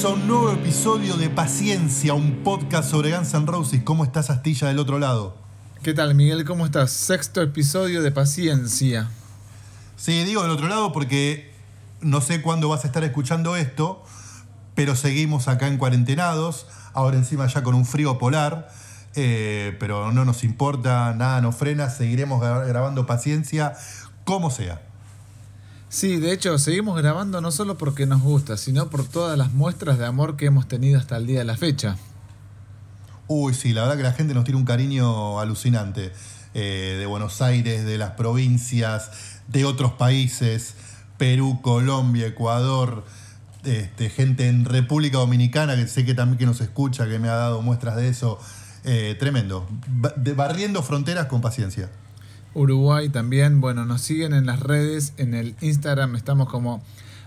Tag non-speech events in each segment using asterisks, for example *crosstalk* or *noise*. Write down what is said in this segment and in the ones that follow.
Bienvenidos a un nuevo episodio de Paciencia, un podcast sobre Guns N' Roses. ¿Cómo estás, Astilla, del otro lado? ¿Qué tal, Miguel? ¿Cómo estás? Sexto episodio de Paciencia. Sí, digo del otro lado porque no sé cuándo vas a estar escuchando esto, pero seguimos acá en cuarentenados, ahora encima ya con un frío polar, eh, pero no nos importa, nada nos frena, seguiremos gra- grabando Paciencia como sea. Sí, de hecho, seguimos grabando no solo porque nos gusta, sino por todas las muestras de amor que hemos tenido hasta el día de la fecha. Uy, sí, la verdad que la gente nos tiene un cariño alucinante. eh, de Buenos Aires, de las provincias, de otros países, Perú, Colombia, Ecuador, este, gente en República Dominicana, que sé que también que nos escucha, que me ha dado muestras de eso. Eh, tremendo. Barriendo fronteras con paciencia. Uruguay también, bueno, nos siguen en las redes, en el Instagram estamos como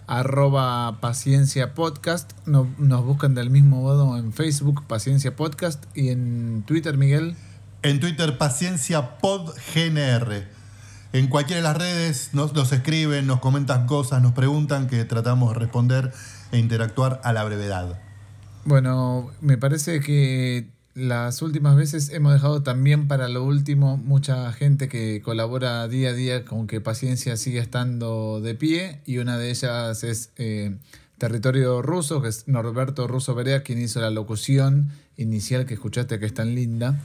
arroba paciencia podcast, No- nos buscan del mismo modo en Facebook, paciencia podcast, y en Twitter, Miguel. En Twitter, Paciencia Pod GNR. En cualquiera de las redes nos, nos escriben, nos comentan cosas, nos preguntan que tratamos de responder e interactuar a la brevedad. Bueno, me parece que las últimas veces hemos dejado también para lo último mucha gente que colabora día a día con que Paciencia siga estando de pie y una de ellas es eh, Territorio Ruso, que es Norberto Russo Berea, quien hizo la locución inicial que escuchaste que es tan linda.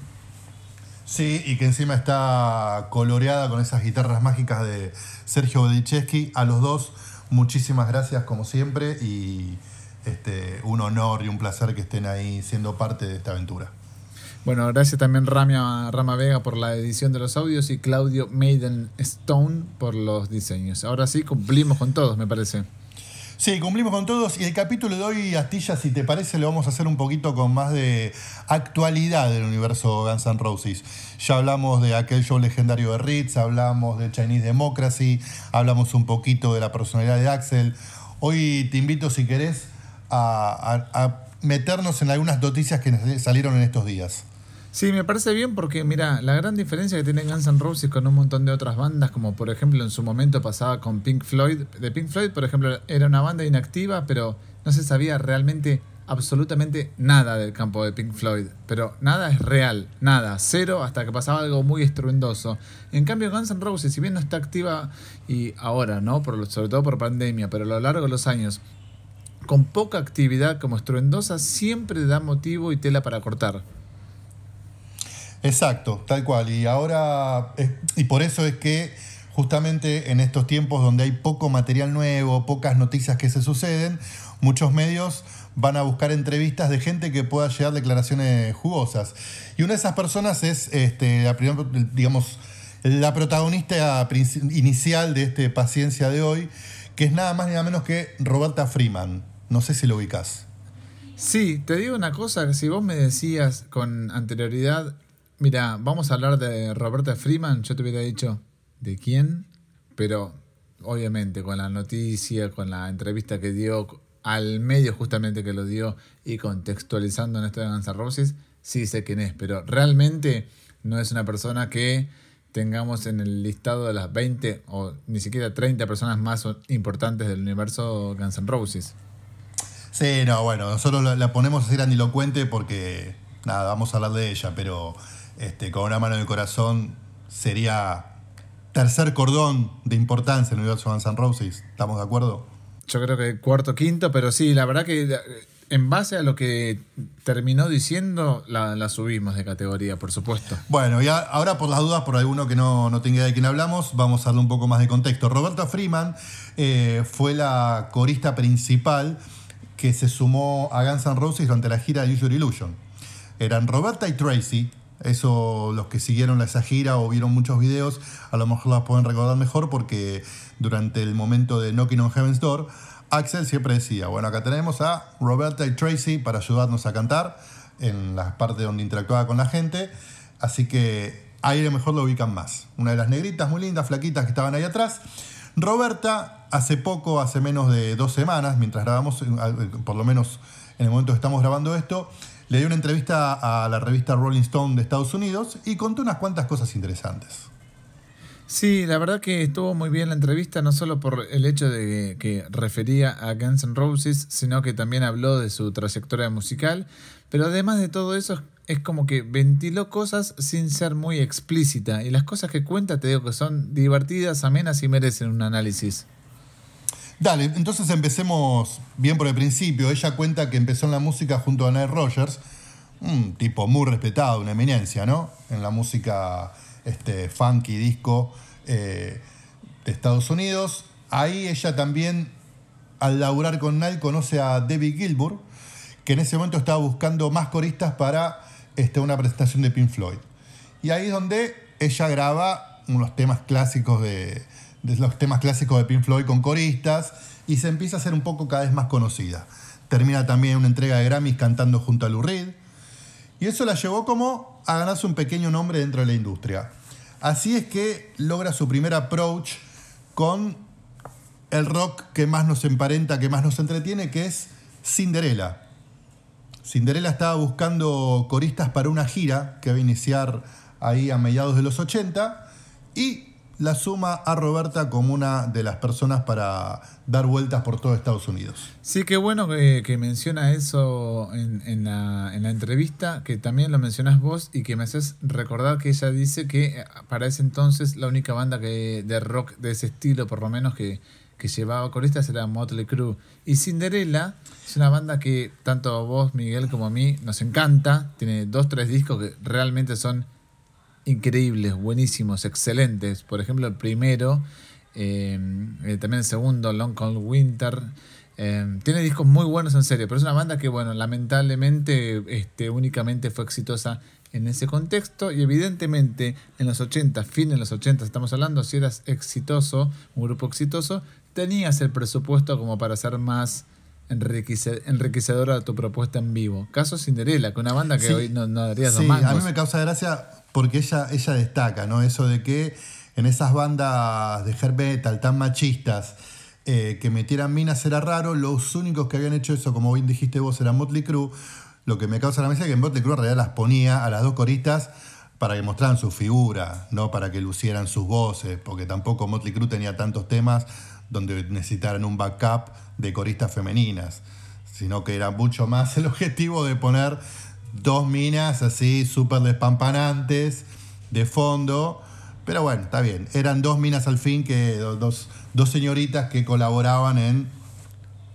Sí, y que encima está coloreada con esas guitarras mágicas de Sergio Bodichewski. A los dos, muchísimas gracias como siempre y este, un honor y un placer que estén ahí siendo parte de esta aventura. Bueno, gracias también Ramia, Rama Vega por la edición de los audios y Claudio Maiden Stone por los diseños. Ahora sí, cumplimos con todos, me parece. Sí, cumplimos con todos y el capítulo de hoy, Astilla, si te parece, lo vamos a hacer un poquito con más de actualidad del universo Guns N' Roses. Ya hablamos de aquel show legendario de Ritz, hablamos de Chinese Democracy, hablamos un poquito de la personalidad de Axel. Hoy te invito, si querés, a, a- a meternos en algunas noticias que salieron en estos días. Sí, me parece bien porque, mira, la gran diferencia que tiene Guns N' Roses con un montón de otras bandas, como por ejemplo en su momento pasaba con Pink Floyd. De Pink Floyd, por ejemplo, era una banda inactiva, pero no se sabía realmente absolutamente nada del campo de Pink Floyd. Pero nada es real, nada, cero, hasta que pasaba algo muy estruendoso. En cambio, Guns N' Roses, si bien no está activa y ahora, ¿no? Por, sobre todo por pandemia, pero a lo largo de los años, con poca actividad como estruendosa, siempre da motivo y tela para cortar. Exacto, tal cual. Y ahora, y por eso es que justamente en estos tiempos donde hay poco material nuevo, pocas noticias que se suceden, muchos medios van a buscar entrevistas de gente que pueda llegar declaraciones jugosas. Y una de esas personas es, este, la digamos, la protagonista inicial de este Paciencia de hoy, que es nada más ni nada menos que Roberta Freeman. No sé si lo ubicas. Sí, te digo una cosa, que si vos me decías con anterioridad, mira, vamos a hablar de Roberta Freeman, yo te hubiera dicho, ¿de quién? Pero obviamente con la noticia, con la entrevista que dio al medio justamente que lo dio y contextualizando en esto de Guns N' Roses, sí sé quién es, pero realmente no es una persona que tengamos en el listado de las 20 o ni siquiera 30 personas más importantes del universo Guns N' Roses. Sí, no, bueno, nosotros la, la ponemos así grandilocuente porque, nada, vamos a hablar de ella, pero este, con una mano en el corazón sería tercer cordón de importancia en el universo Guns N' Roses. ¿Estamos de acuerdo? Yo creo que cuarto, quinto, pero sí, la verdad que en base a lo que terminó diciendo, la, la subimos de categoría, por supuesto. Bueno, y a- ahora por las dudas, por alguno que no, no tenga idea de quién hablamos, vamos a darle un poco más de contexto. Roberta Freeman eh, fue la corista principal que se sumó a Guns N' Roses durante la gira de Your Illusion. Eran Roberta y Tracy, eso los que siguieron esa gira o vieron muchos videos, a lo mejor las pueden recordar mejor porque durante el momento de Knocking on Heaven's Door, Axel siempre decía, bueno, acá tenemos a Roberta y Tracy para ayudarnos a cantar en las partes donde interactuaba con la gente, así que ahí a lo mejor lo ubican más. Una de las negritas muy lindas, flaquitas que estaban ahí atrás. Roberta, hace poco, hace menos de dos semanas, mientras grabamos, eh, por lo menos en el momento que estamos grabando esto, le dio una entrevista a la revista Rolling Stone de Estados Unidos y contó unas cuantas cosas interesantes. Sí, la verdad que estuvo muy bien la entrevista, no solo por el hecho de que refería a Guns N' Roses, sino que también habló de su trayectoria musical, pero además de todo eso es como que ventiló cosas sin ser muy explícita y las cosas que cuenta te digo que son divertidas, amenas y merecen un análisis. Dale, entonces empecemos bien por el principio. Ella cuenta que empezó en la música junto a Nile Rogers, un tipo muy respetado, una eminencia, ¿no? En la música este, funky, disco eh, de Estados Unidos. Ahí ella también, al laburar con Nile, conoce a Debbie Gilmour, que en ese momento estaba buscando más coristas para este, una presentación de Pink Floyd. Y ahí es donde ella graba unos temas clásicos de, los temas clásicos de Pink Floyd con coristas y se empieza a hacer un poco cada vez más conocida. Termina también una entrega de Grammys cantando junto a Lou Reed. Y eso la llevó como a ganarse un pequeño nombre dentro de la industria. Así es que logra su primer approach con el rock que más nos emparenta, que más nos entretiene, que es Cinderella. Cinderella estaba buscando coristas para una gira que va a iniciar ahí a mediados de los 80 y la suma a Roberta como una de las personas para dar vueltas por todo Estados Unidos. Sí, qué bueno que, que menciona eso en, la, en la entrevista, que también lo mencionás vos y que me haces recordar que ella dice que eh, para ese entonces la única banda que, de rock de ese estilo, por lo menos, que, que llevaba coristas era Motley Crue. Y Cinderella es una banda que tanto vos, Miguel, como a mí nos encanta. Tiene dos, tres discos que realmente son increíbles, buenísimos, excelentes. Por ejemplo, el primero, eh, eh, también el segundo, Long Cold Winter. eh, tiene discos muy buenos en serio, pero es una banda que, bueno, lamentablemente este, únicamente fue exitosa en ese contexto y evidentemente en los 80, fin de los 80 estamos hablando, si eras exitoso, un grupo exitoso, tenías el presupuesto como para ser más enriquece- enriquecedora tu propuesta en vivo. Caso Cinderella, que una banda que Sí. hoy no, no darías Sí, mangos. a mí me causa gracia porque ella, ella destaca, ¿no? Eso de que en esas bandas de hair metal tan machistas eh, que metieran minas era raro, los únicos que habían hecho eso, como bien dijiste vos, era Motley Crue. Lo que me causa la mesa es que Motley Crue en realidad las ponía a las dos coristas para que mostraran su figura, no para que lucieran sus voces, porque tampoco Motley Crue tenía tantos temas donde necesitaran un backup de coristas femeninas, sino que era mucho más el objetivo de poner dos minas así súper despampanantes de fondo. Pero bueno, está bien. Eran dos minas al fin, que do- dos, dos señoritas que colaboraban en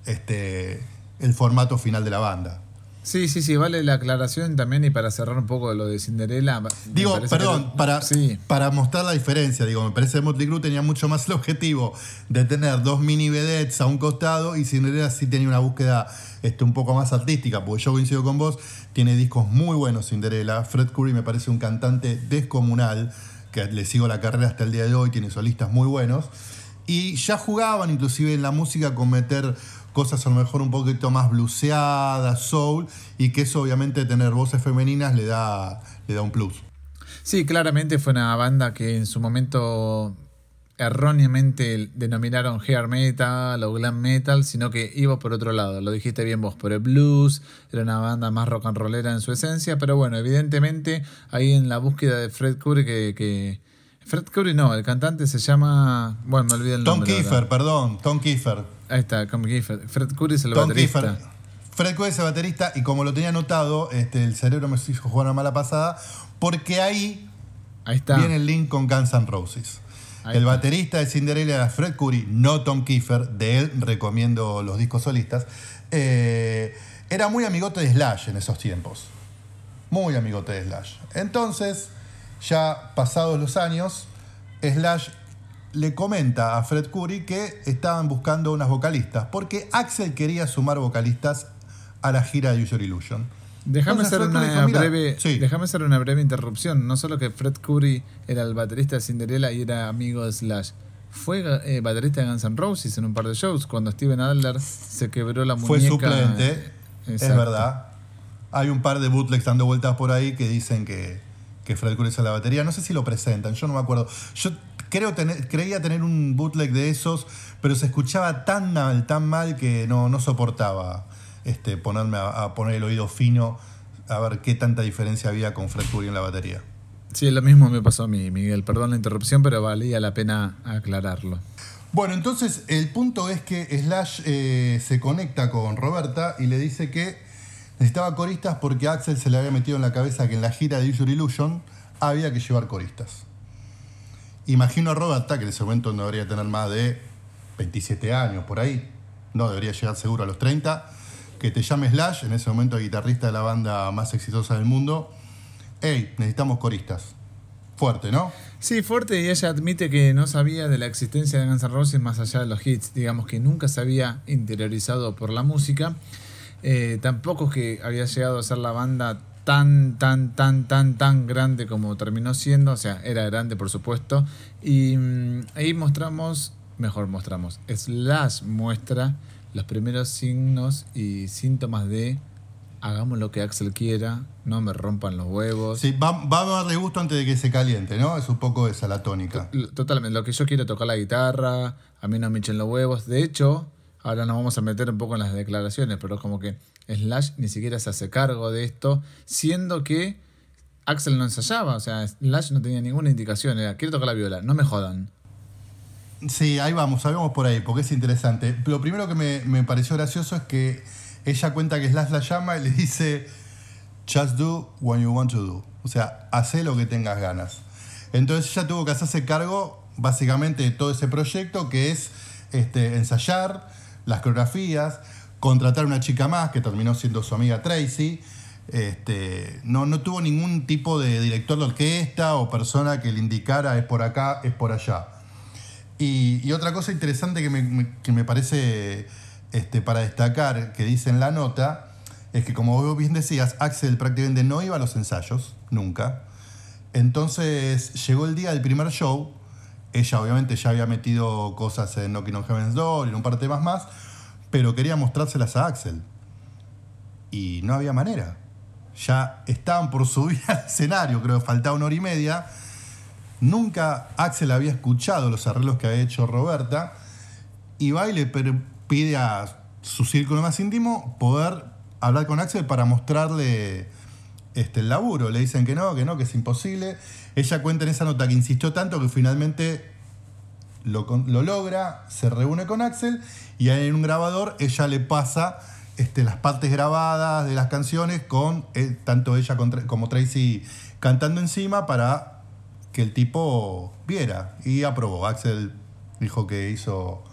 este, el formato final de la banda. Sí, sí, sí, vale la aclaración también y para cerrar un poco lo de Cinderella. Digo, perdón, para, Sí, para mostrar la diferencia, digo, me parece que Motley Crue tenía mucho más el objetivo de tener dos mini vedettes a un costado y Cinderella sí tenía una búsqueda este, un poco más artística, porque yo coincido con vos, tiene discos muy buenos Cinderella, Fred Curry me parece un cantante descomunal, que le sigo la carrera hasta el día de hoy, tiene solistas muy buenos, y ya jugaban inclusive en la música con meter cosas a lo mejor un poquito más bluseadas, soul, y que eso obviamente tener voces femeninas le da, le da un plus. sí, claramente fue una banda que en su momento erróneamente denominaron hair metal o glam metal, sino que iba por otro lado. Lo dijiste bien vos, por el blues, era una banda más rock and rollera en su esencia, pero bueno, evidentemente ahí en la búsqueda de Fred Curry que... que Fred Curry no, el cantante se llama... Bueno, me olvidé el Tom nombre. ahora. Kiefer, perdón, Tom Kiefer. Ahí está, Tom Kiefer. Fred Curry es el Tom baterista. Kiefer. Fred Curry es el baterista y como lo tenía anotado, este, el cerebro me hizo jugar una mala pasada, porque ahí Ahí está. viene el link con Guns N' Roses. Ahí el está. baterista de Cinderella era Fred Curry, no Tom Kiefer, de él recomiendo los discos solistas. Eh, era muy amigote de Slash en esos tiempos. Muy amigote de Slash. Entonces, ya pasados los años, Slash le comenta a Fred Curry que estaban buscando unas vocalistas, porque Axel quería sumar vocalistas a la gira de User Illusion. Déjame hacer, una dijo, "Mira, breve, sí. déjame hacer una breve interrupción. No solo que Fred Curry era el baterista de Cinderella y era amigo de Slash. Fue eh, baterista de Guns N' Roses en un par de shows cuando Steven Adler se quebró la muñeca. Fue suplente, es verdad. Hay un par de bootlegs dando vueltas por ahí que dicen que, que Fred Curry es la batería. No sé si lo presentan, yo no me acuerdo. Yo creo tener, creía tener un bootleg de esos, pero se escuchaba tan mal, tan mal que no, no soportaba este, ponerme a, a poner el oído fino a ver qué tanta diferencia había con Fred Curry en la batería. Sí, lo mismo me pasó a mí, Miguel. Perdón la interrupción, pero valía la pena aclararlo. Bueno, entonces el punto es que Slash eh, se conecta con Roberta y le dice que necesitaba coristas porque Axel se le había metido en la cabeza que en la gira de User Illusion había que llevar coristas. Imagino a Roberta, que en ese momento no debería tener más de 27 años por ahí, no debería llegar seguro a los 30, que te llame Slash, en ese momento guitarrista de la banda más exitosa del mundo. Hey, necesitamos coristas. Fuerte, ¿no? Sí, fuerte y ella admite que no sabía de la existencia de Guns N' Roses más allá de los hits, digamos que nunca se había interiorizado por la música, Eh, tampoco que había llegado a ser la banda tan, tan, tan, tan, tan grande como terminó siendo, o sea, era grande por supuesto, y mm, ahí mostramos, mejor mostramos, Slash muestra los primeros signos y síntomas de hagamos lo que Axel quiera, no me rompan los huevos. Sí, va, va a darle gusto antes de que se caliente, ¿no? Es un poco esa la tónica. Totalmente, lo que yo quiero tocar la guitarra, a mí no me echen los huevos. De hecho, ahora nos vamos a meter un poco en las declaraciones, pero como que Slash ni siquiera se hace cargo de esto, siendo que Axel no ensayaba, o sea, Slash no tenía ninguna indicación, era, quiero tocar la viola, no me jodan. Sí, ahí vamos, ahí vamos por ahí, porque es interesante. Lo primero que me, me pareció gracioso es que ella cuenta que Slash la llama y le dice, just do what you want to do. O sea, hace lo que tengas ganas. Entonces ella tuvo que hacerse cargo básicamente de todo ese proyecto, que es este, ensayar las coreografías, contratar una chica más, que terminó siendo su amiga Tracy. Este, no, no tuvo ningún tipo de director de orquesta o persona que le indicara es por acá, es por allá. Y, otra cosa interesante que me, me- que me parece este, para destacar, que dice en la nota, es que como vos bien decías, Axel prácticamente no iba a los ensayos, nunca. Entonces llegó el día del primer show, ella obviamente ya había metido cosas en Knocking on Heaven's Door y en un par de temas más, pero quería mostrárselas a Axel. Y no había manera. Ya estaban por subir *laughs* al escenario, creo que faltaba una hora y media. Nunca Axel había escuchado los arreglos que había hecho Roberta y va y le pide a su círculo más íntimo poder hablar con Axel para mostrarle este, el laburo. Le dicen que no, que no, que es imposible. Ella cuenta en esa nota que insistió tanto que finalmente lo, lo logra, se reúne con Axel y en un grabador ella le pasa este, las partes grabadas de las canciones con eh, tanto ella como Tracy cantando encima para que el tipo viera y aprobó. Axel dijo que hizo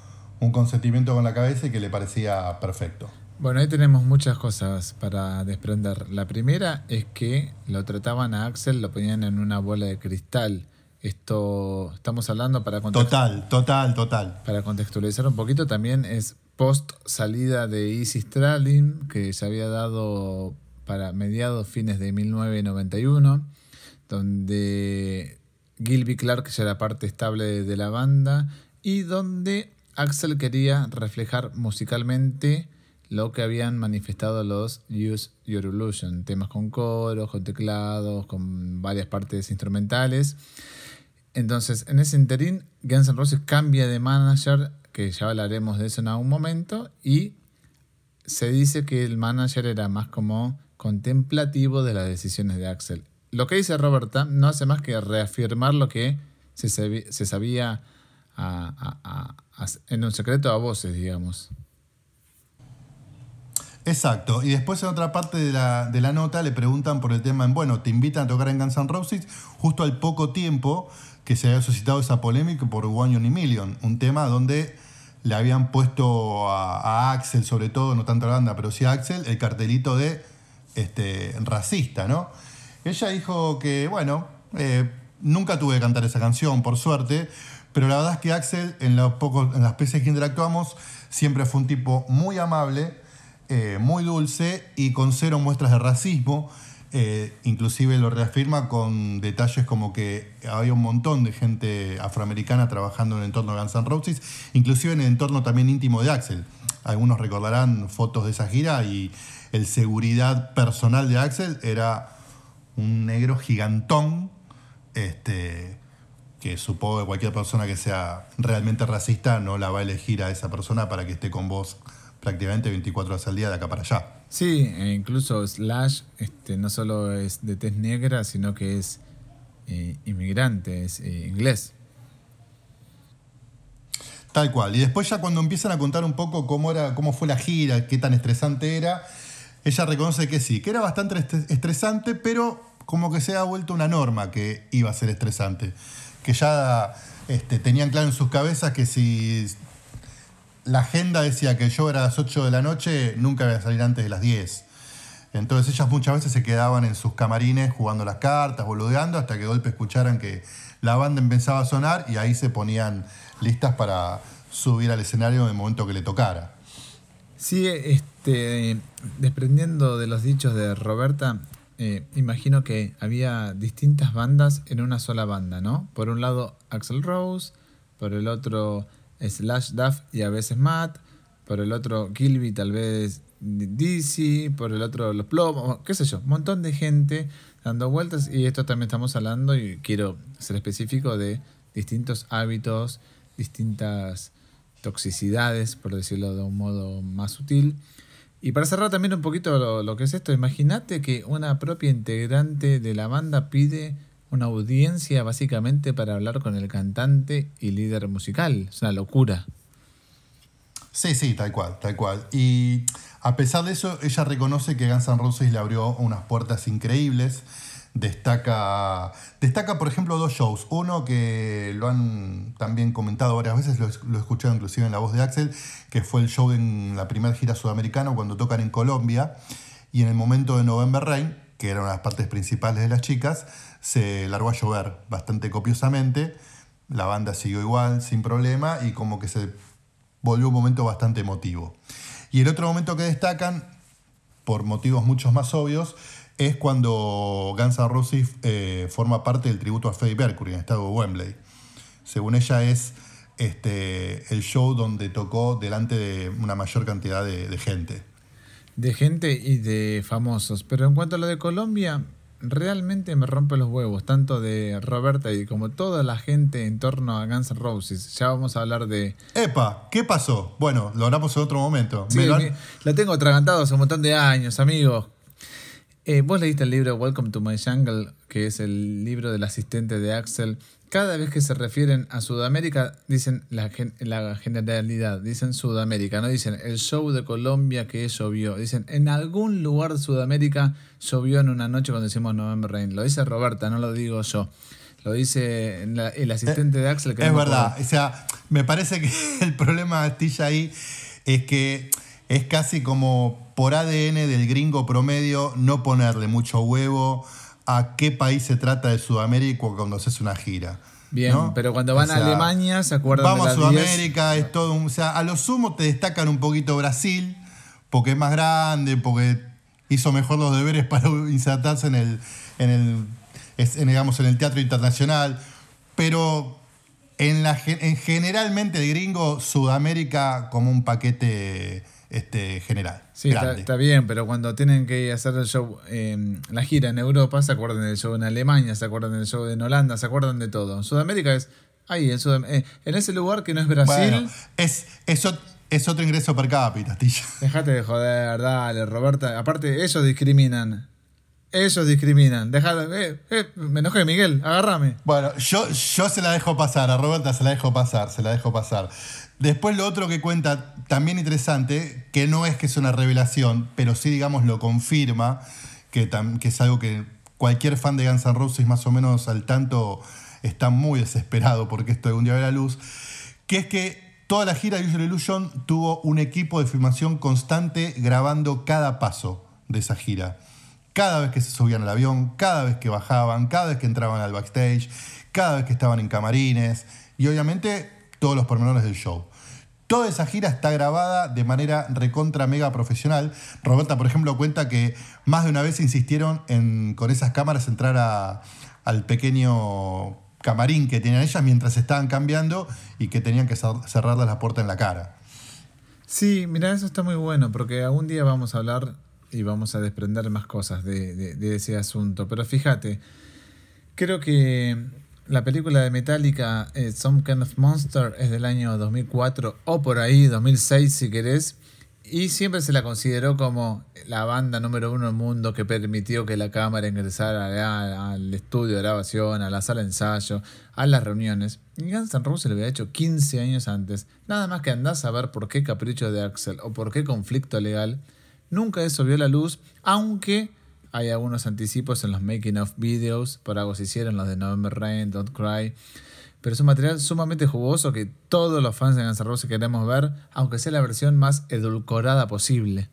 un consentimiento con la cabeza y que le parecía perfecto. Bueno, ahí tenemos muchas cosas para desprender. La primera es que lo trataban a Axel, lo ponían en una bola de cristal. Esto estamos hablando para Total, total, total. Para contextualizar un poquito, también es post salida de Easy Stralin, que se había dado para mediados, fines de 1991, donde Gilby Clark ya era parte estable de la banda y donde Axel quería reflejar musicalmente lo que habían manifestado los Use Your Illusion, temas con coros, con teclados, con varias partes instrumentales. Entonces, en ese interín, Guns N' Roses cambia de manager, que ya hablaremos de eso en algún momento, y se dice que el manager era más como contemplativo de las decisiones de Axel. Lo que dice Roberta no hace más que reafirmar lo que se, sabía en un secreto a voces, digamos. Exacto. Y después en otra parte de la, de la nota le preguntan por el tema en, bueno, te invitan a tocar en Guns N' Roses justo al poco tiempo que se había suscitado esa polémica por One Million, un tema donde le habían puesto a, Axel, sobre todo, no tanto a la banda, pero sí a Axel, el cartelito de este, racista, ¿no? Ella dijo que, bueno, eh, nunca tuve que cantar esa canción, por suerte, pero la verdad es que Axel, en, los pocos, en las veces que interactuamos, siempre fue un tipo muy amable, eh, muy dulce y con cero muestras de racismo. Eh, inclusive lo reafirma con detalles como que había un montón de gente afroamericana trabajando en el entorno de Guns N' Roses, inclusive en el entorno también íntimo de Axel. Algunos recordarán fotos de esa gira y el seguridad personal de Axel era un negro gigantón, este, que supongo que cualquier persona que sea realmente racista no la va a elegir a esa persona para que esté con vos prácticamente 24 horas al día de acá para allá. Sí, e incluso Slash este, no solo es de tez negra, sino que es eh, inmigrante, es eh, inglés. Tal cual. Y después ya cuando empiezan a contar un poco cómo, era, cómo fue la gira, qué tan estresante era, ella reconoce que sí, que era bastante estresante, pero como que se ha vuelto una norma que iba a ser estresante. Que ya este, tenían claro en sus cabezas que si la agenda decía que yo era a las 8 de la noche, nunca iba a salir antes de las 10. Entonces ellas muchas veces se quedaban en sus camarines jugando las cartas, boludeando, hasta que golpe escucharan que la banda empezaba a sonar y ahí se ponían listas para subir al escenario en el momento que le tocara. Sí, este, desprendiendo de los dichos de Roberta, eh, imagino que había distintas bandas en una sola banda, ¿no? Por un lado Axel Rose, por el otro Slash Duff y a veces Matt, por el otro Gilby tal vez DC, por el otro Los Plomos, qué sé yo, un montón de gente dando vueltas. Y esto también estamos hablando y quiero ser específico de distintos hábitos, distintas toxicidades, por decirlo de un modo más sutil. Y para cerrar también un poquito lo, lo que es esto, imagínate que una propia integrante de la banda pide una audiencia básicamente para hablar con el cantante y líder musical. Es una locura. Sí, sí, tal cual, tal cual. Y a pesar de eso, ella reconoce que Guns N' Roses le abrió unas puertas increíbles. Destaca, destaca, por ejemplo, dos shows. Uno que lo han también comentado varias veces, lo, lo he escuchado inclusive en la voz de Axel, que fue el show en la primera gira sudamericana cuando tocan en Colombia. Y en el momento de November Rain, que eran las partes principales de las chicas, se largó a llover bastante copiosamente. La banda siguió igual, sin problema, y como que se volvió un momento bastante emotivo. Y el otro momento que destacan, por motivos muchos más obvios, es cuando Guns N' Roses eh, forma parte del tributo a Freddie Mercury en el estado de Wembley. Según ella es este, el show donde tocó delante de una mayor cantidad de, de gente. De gente y de famosos. Pero en cuanto a lo de Colombia, realmente me rompe los huevos, tanto de Roberta y como toda la gente en torno a Guns N' Roses. Ya vamos a hablar de. Epa, ¿qué pasó? Bueno, lo hablamos en otro momento. Sí, la tengo atragantado hace un montón de años, amigos. Eh, vos leíste el libro Welcome to My Jungle, que es el libro del asistente de Axel cada vez que se refieren a Sudamérica, dicen la, la, generalidad, dicen Sudamérica, no dicen el show de Colombia que llovió, dicen en algún lugar de Sudamérica llovió en una noche cuando decimos November Rain. Lo dice Roberta, no lo digo yo. Lo dice el asistente de Axel. Que es verdad, o sea, me parece que *laughs* el problema Astilla ahí es que es casi como por ADN del gringo promedio no ponerle mucho huevo a qué país se trata de Sudamérica cuando haces una gira. Bien, pero cuando van a Alemania se acuerdan vamos de Vamos a Sudamérica, es todo O sea, a lo sumo te destacan un poquito Brasil, porque es más grande, porque hizo mejor los deberes *laughs* para insertarse en el, en el, digamos, en el teatro internacional. Pero en, la, en generalmente el gringo, Sudamérica como un paquete este, general. Sí, está, bien, pero cuando tienen que hacer el show, eh, la gira en Europa, se acuerdan del show en Alemania, se acuerdan del show en Holanda, se acuerdan de todo. En Sudamérica es ahí, en, eh, en ese lugar que no es Brasil. es, eso es otro ingreso per cápita, Tilla. *laughs* Dejate de joder, dale, Roberta. Aparte, ellos discriminan. Ellos discriminan. Dejate, eh, eh, me enojé, Miguel, agárrame. Bueno, yo, yo se la dejo pasar, a Roberta se la dejo pasar, se la dejo pasar. Después lo otro que cuenta, también interesante, que no es que es una revelación, pero sí, digamos, lo confirma, que, que es algo que cualquier fan de Guns N' Roses más o menos al tanto está muy desesperado porque esto un día ve la luz, que es que Toda la gira de User Illusion tuvo un equipo de filmación constante grabando cada paso de esa gira. Cada vez que se subían al avión, cada vez que bajaban, cada vez que entraban al backstage, cada vez que estaban en camarines y obviamente todos los pormenores del show. Toda esa gira está grabada de manera recontra mega profesional. Roberta, por ejemplo, cuenta que más de una vez insistieron en con esas cámaras entrar a- al pequeño camarín que tenían ellas mientras estaban cambiando y que tenían que cer- cerrarles la puerta en la cara. Sí, mira, eso está muy bueno, porque algún día vamos a hablar y vamos a desprender más cosas de- de ese asunto. Pero fíjate, creo que la película de Metallica, eh, Some Kind of Monster, es del año 2004 o por ahí, 2006 si querés, y siempre se la consideró como la banda número uno del mundo que permitió que la cámara ingresara al estudio de grabación, a la sala de ensayo, a las reuniones. Y Guns N' Roses lo había hecho 15 años antes. Nada más que andás a ver por qué capricho de Axel o por qué conflicto legal. Nunca eso vio la luz, aunque hay algunos anticipos en los making of videos, por algo se hicieron los de November Rain, Don't Cry. Pero es un material sumamente jugoso que todos los fans de Guns N' Roses queremos ver, aunque sea la versión más edulcorada posible.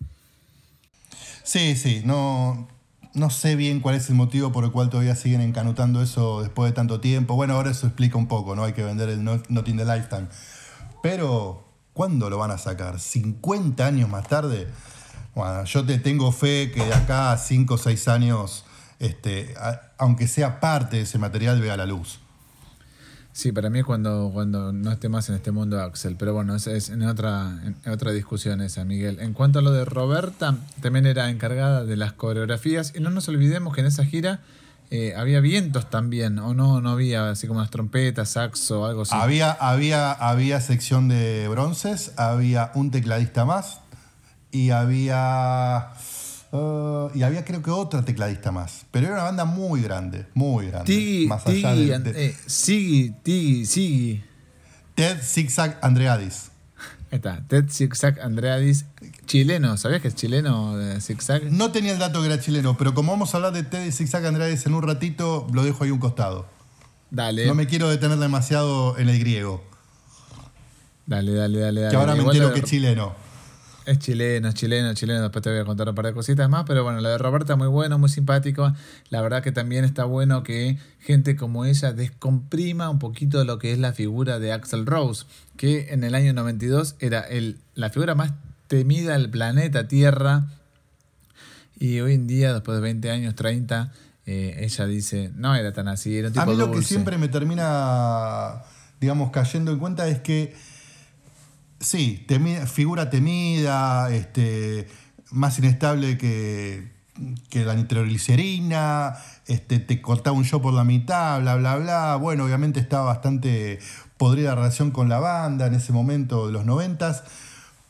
Sí, sí, no, no sé bien cuál es el motivo por el cual todavía siguen encanutando eso después de tanto tiempo. Bueno, ahora eso explica un poco, ¿no? Hay que vender el Not, Not in the Lifetime. Pero, ¿cuándo lo van a sacar? ¿50 años más tarde? Bueno, yo te tengo fe que de acá a 5 o 6 años, este, a- aunque sea parte de ese material, vea la luz. Sí, para mí es cuando, cuando no esté más en este mundo Axel, pero bueno, es, es en, otra, en otra discusión esa, Miguel. En cuanto a lo de Roberta, también era encargada de las coreografías y no nos olvidemos que en esa gira eh, había vientos también, o no, no había así como las trompetas, saxo, algo así. Había, había, había sección de bronces, había un tecladista más y había. eh, y había creo que otra tecladista más. Pero era una banda muy grande, muy grande. Tiggy, más allá Tiggy, de, de- eh, Tiggy, Siggy. Ted Zigzag Andreadis. *laughs* Ahí está, Ted Zigzag Andreadis, chileno, ¿sabías que es chileno de Zigzag? No tenía el dato que era chileno, pero como vamos a hablar de Ted Zigzag Andreadis en un ratito, lo dejo ahí un costado. Dale, No me quiero detener demasiado en el griego, dale, dale, dale. que dale. ahora me Igual entero lo que es chileno. Es chileno, es chileno, es chileno. Después te voy a contar un par de cositas más. Pero bueno, la de Roberta muy bueno, muy simpático. La verdad que también está bueno que gente como ella descomprima un poquito lo que es la figura de Axel Rose, que en el año 92 era el, la figura más temida del planeta Tierra. Y hoy en día, después de 20 años, 30, eh, ella dice, no era tan así, era un tipo A mí lo que dulce". siempre me termina, digamos, cayendo en cuenta es que, sí, temi- figura temida, este, más inestable que, que la nitroglicerina, este, te cortaba un show por la mitad, bla, bla, bla. Bueno, obviamente estaba bastante podrida la relación con la banda en ese momento de los noventas.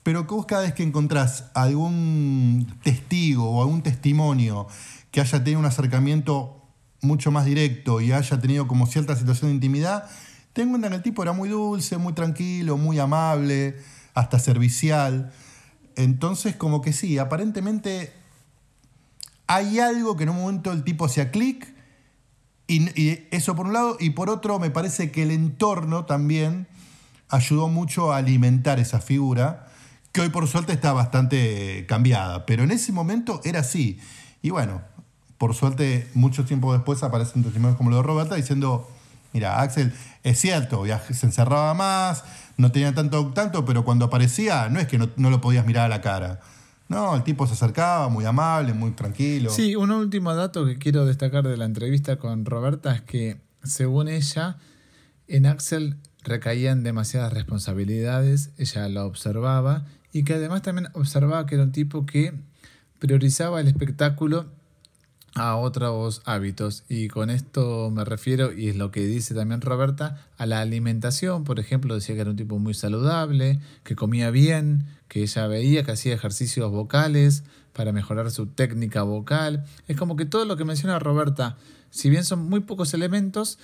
Pero que vos cada vez que encontrás algún testigo o algún testimonio que haya tenido un acercamiento mucho más directo y haya tenido como cierta situación de intimidad, te das cuenta que el tipo era muy dulce, muy tranquilo, muy amable, hasta servicial. Entonces, como que sí, aparentemente hay algo que en un momento el tipo hacía clic, y, y eso por un lado, y por otro me parece que el entorno también ayudó mucho a alimentar esa figura, que hoy por suerte está bastante cambiada, pero en ese momento era así. Y bueno, por suerte, mucho tiempo después aparecen testimonios como lo de Roberta diciendo, mira, Axel, es cierto, se encerraba más, no tenía tanto tanto, pero cuando aparecía no es que no, no lo podías mirar a la cara. No, el tipo se acercaba, muy amable, muy tranquilo. Sí, un último dato que quiero destacar de la entrevista con Roberta es que, según ella, en Axel recaían demasiadas responsabilidades, ella lo observaba, y que además también observaba que era un tipo que priorizaba el espectáculo a otros hábitos. Y con esto me refiero, y es lo que dice también Roberta, a la alimentación. Por ejemplo, decía que era un tipo muy saludable, que comía bien, que ella veía que hacía ejercicios vocales para mejorar su técnica vocal. Es como que todo lo que menciona Roberta, si bien son muy pocos elementos,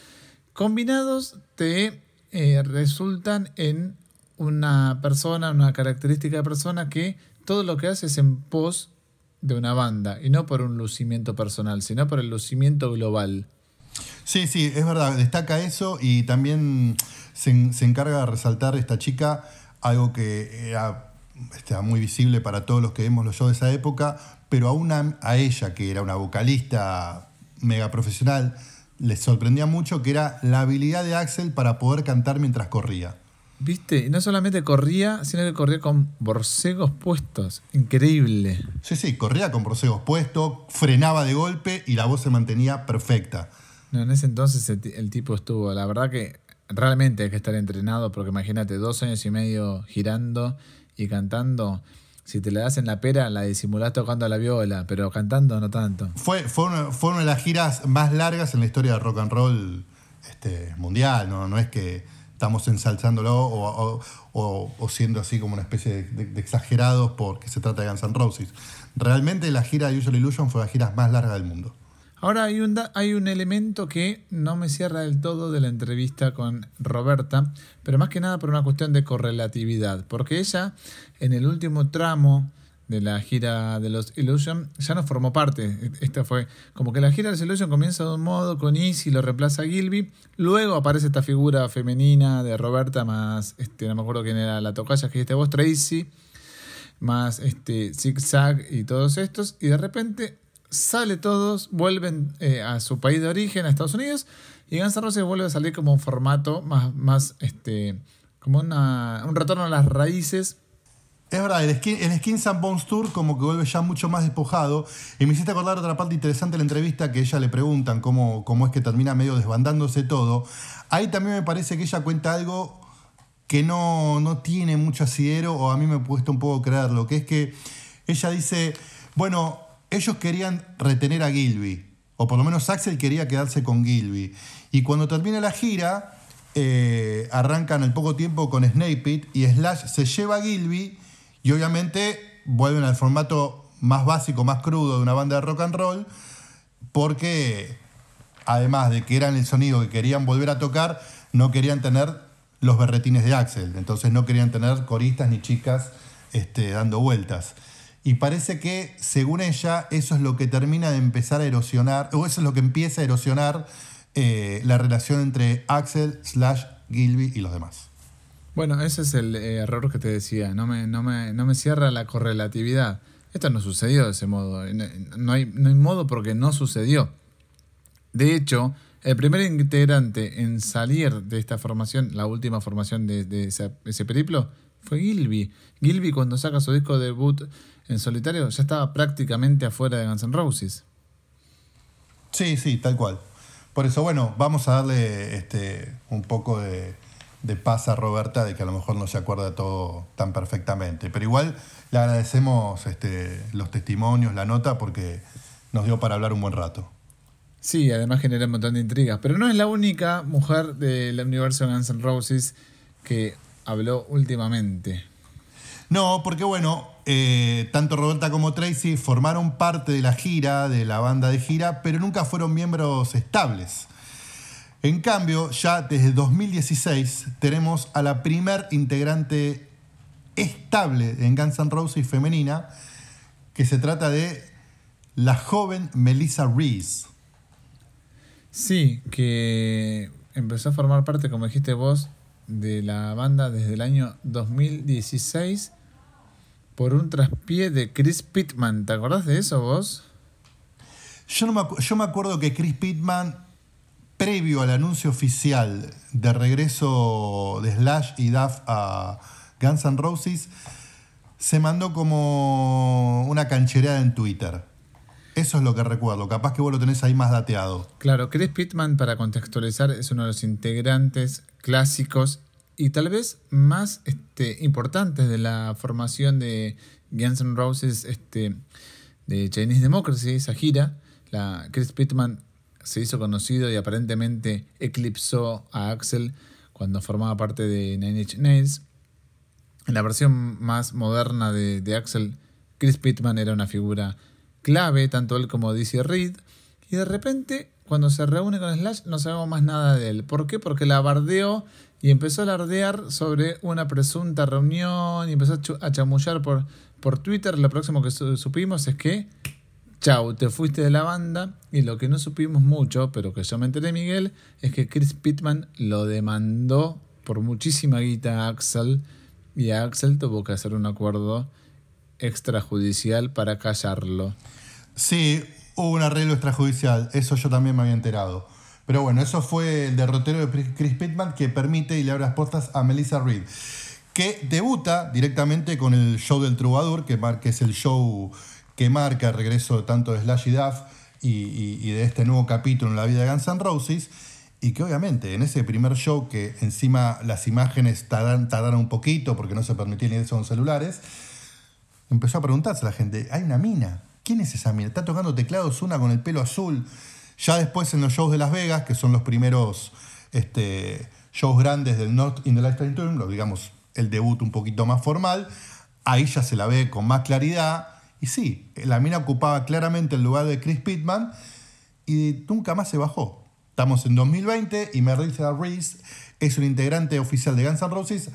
combinados te eh, resultan en una persona, una característica de persona que todo lo que hace es en pos de una banda y no por un lucimiento personal, sino por el lucimiento global. Sí, sí, es verdad, destaca eso y también se, se encarga de resaltar esta chica algo que era este, muy visible para todos los que vemos los shows de esa época, pero a, a ella, que era una vocalista mega profesional, le sorprendía mucho que era la habilidad de Axel para poder cantar mientras corría. ¿Viste? Y no solamente corría, sino que corría con borcegos puestos. Increíble. Sí, sí, corría con borcegos puestos, frenaba de golpe y la voz se mantenía perfecta. No, en ese entonces el, el tipo estuvo, la verdad que realmente hay que estar entrenado porque imagínate dos años y medio girando y cantando. Si te la das en la pera, la disimulás tocando la viola, pero cantando no tanto. Fue, fue, una, fue una de las giras más largas en la historia del rock and roll este, mundial, ¿no? No es que estamos ensalzándolo o, o, siendo así como una especie de, exagerados porque se trata de Guns N' Roses. Realmente la gira de Usual Illusion fue la gira más larga del mundo. Ahora hay un, hay un elemento que no me cierra del todo de la entrevista con Roberta, pero más que nada por una cuestión de correlatividad, porque ella en el último tramo de la gira de los Illusion ya no formó parte. Esta fue como que la gira de los Illusion comienza de un modo con Easy, lo reemplaza Gilby, luego aparece esta figura femenina de Roberta más, este, no me acuerdo quién era la tocaya que dijiste vos, Tracy, más este, Zig Zag y todos estos, y de repente sale todos, vuelven eh, a su país de origen, a Estados Unidos, y Guns N' Roses vuelve a salir como un formato más, más este, como una, un retorno a las raíces. Es verdad, el Skin, el Skins and Bones Tour como que vuelve ya mucho más despojado. Y me hiciste acordar otra parte interesante de la entrevista que ella le preguntan cómo, cómo es que termina medio desbandándose todo. Ahí también me parece que ella cuenta algo que no, no tiene mucho asidero o a mí me ha puesto un poco creerlo, que es que ella dice, bueno, ellos querían retener a Gilby, o por lo menos Axel quería quedarse con Gilby. Y cuando termina la gira, eh, arrancan al poco tiempo con Snape Pit y Slash se lleva a Gilby y obviamente vuelven al formato más básico, más crudo de una banda de rock and roll, porque además de que eran el sonido que querían volver a tocar, no querían tener los berretines de Axel, entonces no querían tener coristas ni chicas este, dando vueltas. Y parece que, según ella, eso es lo que termina de empezar a erosionar, o eso es lo que empieza a erosionar eh, la relación entre Axel, Slash, Gilby y los demás. Bueno, ese es el eh, error que te decía, no me, no, me, no me cierra la correlatividad. Esto no sucedió de ese modo, no hay, no hay modo porque no sucedió. De hecho, el primer integrante en salir de esta formación, la última formación de, de ese, ese periplo, fue Gilby. Gilby cuando saca su disco debut en solitario ya estaba prácticamente afuera de Guns N' Roses. Sí, sí, tal cual. Por eso, bueno, vamos a darle este, un poco de, de paz a Roberta de que a lo mejor no se acuerda de todo tan perfectamente. Pero igual le agradecemos este, los testimonios, la nota, porque nos dio para hablar un buen rato. Sí, además genera un montón de intrigas. Pero no es la única mujer del universo Guns N' Roses que habló últimamente. No, porque bueno, eh, tanto Roberta como Tracy formaron parte de la gira, de la banda de gira, pero nunca fueron miembros estables. En cambio, ya desde 2016 tenemos a la primer integrante estable en Guns N' Roses femenina, que se trata de la joven Melissa Reese. Sí, que empezó a formar parte, como dijiste vos, de la banda desde el año 2016 por un traspié de Chris Pittman. ¿Te acordás de eso vos? Yo, no me, yo me acuerdo que Chris Pittman, previo al anuncio oficial de regreso de Slash y Duff a Guns N' Roses, se mandó como una canchereada en Twitter. Eso es lo que recuerdo. Capaz que vos lo tenés ahí más dateado. Claro, Chris Pittman, para contextualizar, es uno de los integrantes clásicos y tal vez más este, importantes de la formación de Guns N' Roses este, de Chinese Democracy, esa gira. La, Chris Pittman se hizo conocido y aparentemente eclipsó a Axel cuando formaba parte de Nine Inch Nails. En la versión más moderna de, de Axel, Chris Pittman era una figura clave, tanto él como Dizzy Reed. Y de repente, cuando se reúne con Slash, no sabemos más nada de él. ¿Por qué? Porque la bardeó y empezó a alardear sobre una presunta reunión y empezó a chamullar por, por Twitter. Lo próximo que supimos es que, chau, te fuiste de la banda. Y lo que no supimos mucho, pero que yo me enteré, Miguel, es que Chris Pittman lo demandó por muchísima guita a Axel Y Axel tuvo que hacer un acuerdo extrajudicial para callarlo. Sí, hubo un arreglo extrajudicial, eso yo también me había enterado. Pero bueno, eso fue el derrotero de Chris Pittman que permite y le abre las puertas a Melissa Reed, que debuta directamente con el show del Troubadour, que, es el show que marca el regreso tanto de Slash y Duff y, de este nuevo capítulo en la vida de Guns N' Roses. Y que obviamente en ese primer show, que encima las imágenes tardaron, un poquito porque no se permitía ni eso celulares, empezó a preguntarse la gente: hay una mina. ¿Quién es esa mina? Está tocando teclados una con el pelo azul. Ya después en los shows de Las Vegas, que son los primeros este, shows grandes del North in the Lifetime Tour, digamos el debut un poquito más formal, ahí ya se la ve con más claridad. Y sí, la mina ocupaba claramente el lugar de Chris Pittman y nunca más se bajó. Estamos en 2020 y Marissa Reese es un integrante oficial de Guns N' Roses,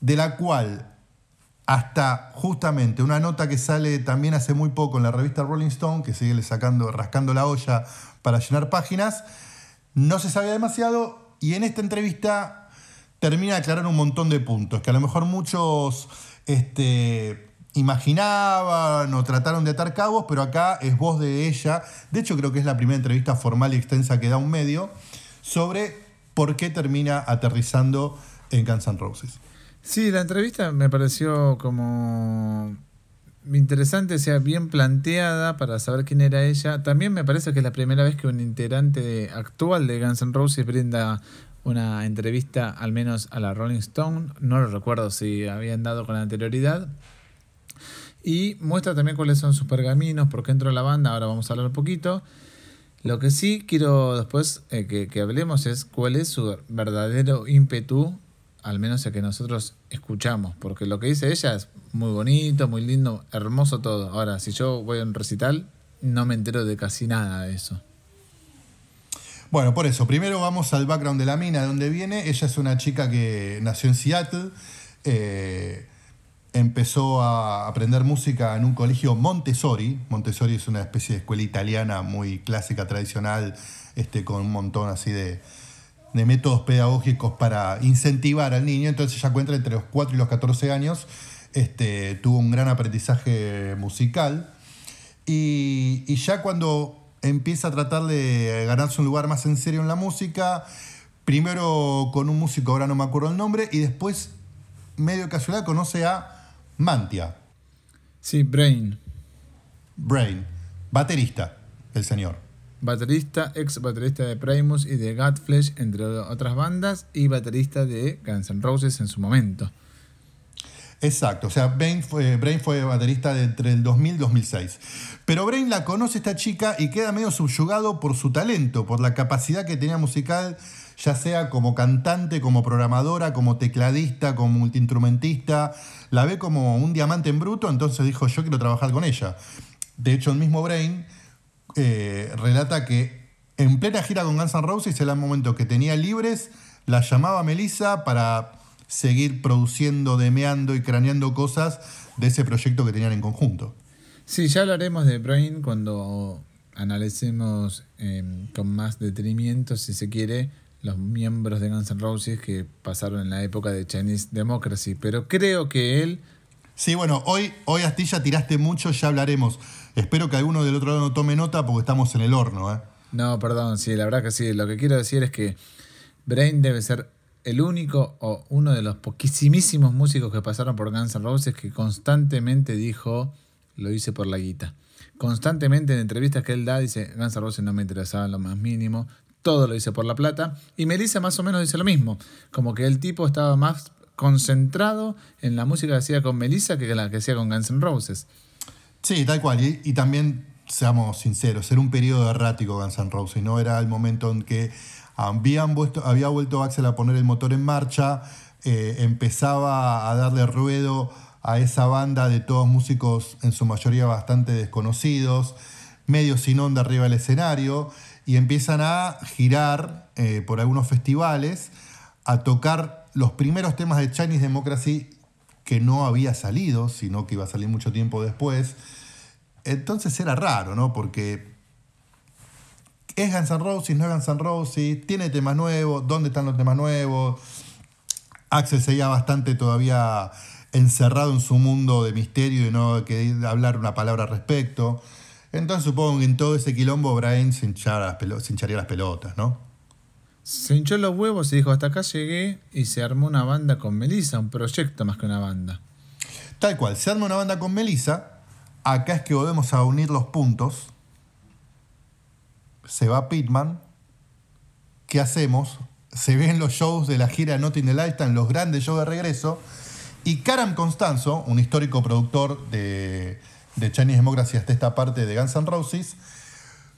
de la cual hasta justamente una nota que sale también hace muy poco en la revista Rolling Stone, que sigue sacando, rascando la olla para llenar páginas, no se sabía demasiado y en esta entrevista termina de aclarar un montón de puntos que a lo mejor muchos este, imaginaban o trataron de atar cabos, pero acá es voz de ella. De hecho, creo que es la primera entrevista formal y extensa que da un medio sobre por qué termina aterrizando en Guns N' Roses. Sí, la entrevista me pareció como interesante, sea bien planteada para saber quién era ella. También me parece que es la primera vez que un integrante actual de Guns N' Roses brinda una entrevista, al menos a la Rolling Stone. No lo recuerdo si habían dado con anterioridad. Y muestra también cuáles son sus pergaminos, por qué entró la banda. Ahora vamos a hablar un poquito. Lo que sí quiero después eh, que, que hablemos es cuál es su verdadero ímpetu al menos el que nosotros escuchamos, porque lo que dice ella es muy bonito, muy lindo, hermoso todo. Ahora, si yo voy a un recital, no me entero de casi nada de eso. Bueno, por eso, primero vamos al background de la mina, de dónde viene. Ella es una chica que nació en Seattle, eh, empezó a aprender música en un colegio Montessori. Montessori es una especie de escuela italiana muy clásica, tradicional, este, con un montón así de, de métodos pedagógicos para incentivar al niño. Entonces ella cuenta entre los 4 y los 14 años, este, tuvo un gran aprendizaje musical. Y, y, ya cuando empieza a tratar de ganarse un lugar más en serio en la música, primero con un músico, ahora no me acuerdo el nombre, y después, medio casual, conoce a Mantia. Sí, Brain. Brain, baterista, el señor baterista, ex baterista de Primus y de Godflesh, entre otras bandas, y baterista de Guns N' Roses en su momento. Exacto, o sea, Brain fue, Brain fue baterista de entre el 2000 y 2006. Pero Brain la conoce esta chica y queda medio subyugado por su talento, por la capacidad que tenía musical, ya sea como cantante, como programadora, como tecladista, como multiinstrumentista. La ve como un diamante en bruto, entonces dijo, yo quiero trabajar con ella. De hecho, el mismo Brain eh, relata que en plena gira con Guns N' Roses, en el momento que tenía libres, la llamaba Melissa para seguir produciendo, demeando y craneando cosas de ese proyecto que tenían en conjunto. Sí, ya hablaremos de Brain cuando analicemos em, con más detenimiento, si se quiere, los miembros de Guns N' Roses que pasaron en la época de Chinese Democracy. Pero creo que él. Sí, bueno, hoy, hoy Astilla tiraste mucho, ya hablaremos. Espero que alguno del otro lado no tome nota porque estamos en el horno. ¿eh? No, perdón, sí, la verdad que sí. Lo que quiero decir es que Brain debe ser el único o uno de los poquísimos músicos que pasaron por Guns N' Roses que constantemente dijo, lo hice por la guita. Constantemente en entrevistas que él da dice, Guns N' Roses no me interesaba en lo más mínimo, todo lo hice por la plata. Y Melissa más o menos dice lo mismo, como que el tipo estaba más concentrado en la música que hacía con Melissa que la que hacía con Guns N' Roses. Sí, tal cual. Y, también, seamos sinceros, era un periodo errático Guns N' Roses, ¿no? Era el momento en que habían había vuelto Axel a poner el motor en marcha, eh, empezaba a darle ruedo a esa banda de todos músicos, en su mayoría bastante desconocidos, medio sin onda arriba del escenario, y empiezan a girar eh, por algunos festivales, a tocar los primeros temas de Chinese Democracy que no había salido, sino que iba a salir mucho tiempo después. Entonces era raro, ¿no? Porque es Guns N' Roses, no es Guns N' Roses, tiene temas nuevos, ¿dónde están los temas nuevos? Axel seguía bastante todavía encerrado en su mundo de misterio y no quería hablar una palabra al respecto. Entonces supongo que en todo ese quilombo Brian se, hinchara las se hincharía las pelotas, ¿no? Se hinchó los huevos y dijo, hasta acá llegué y se armó una banda con Melissa, un proyecto más que una banda. Tal cual, se arma una banda con Melissa, acá es que volvemos a unir los puntos, se va Pitman, ¿qué hacemos? Se ven los shows de la gira Not in the Lifetime, los grandes shows de regreso, y Karam Constanzo, un histórico productor de, de Chinese Democracy hasta esta parte de Guns N' Roses,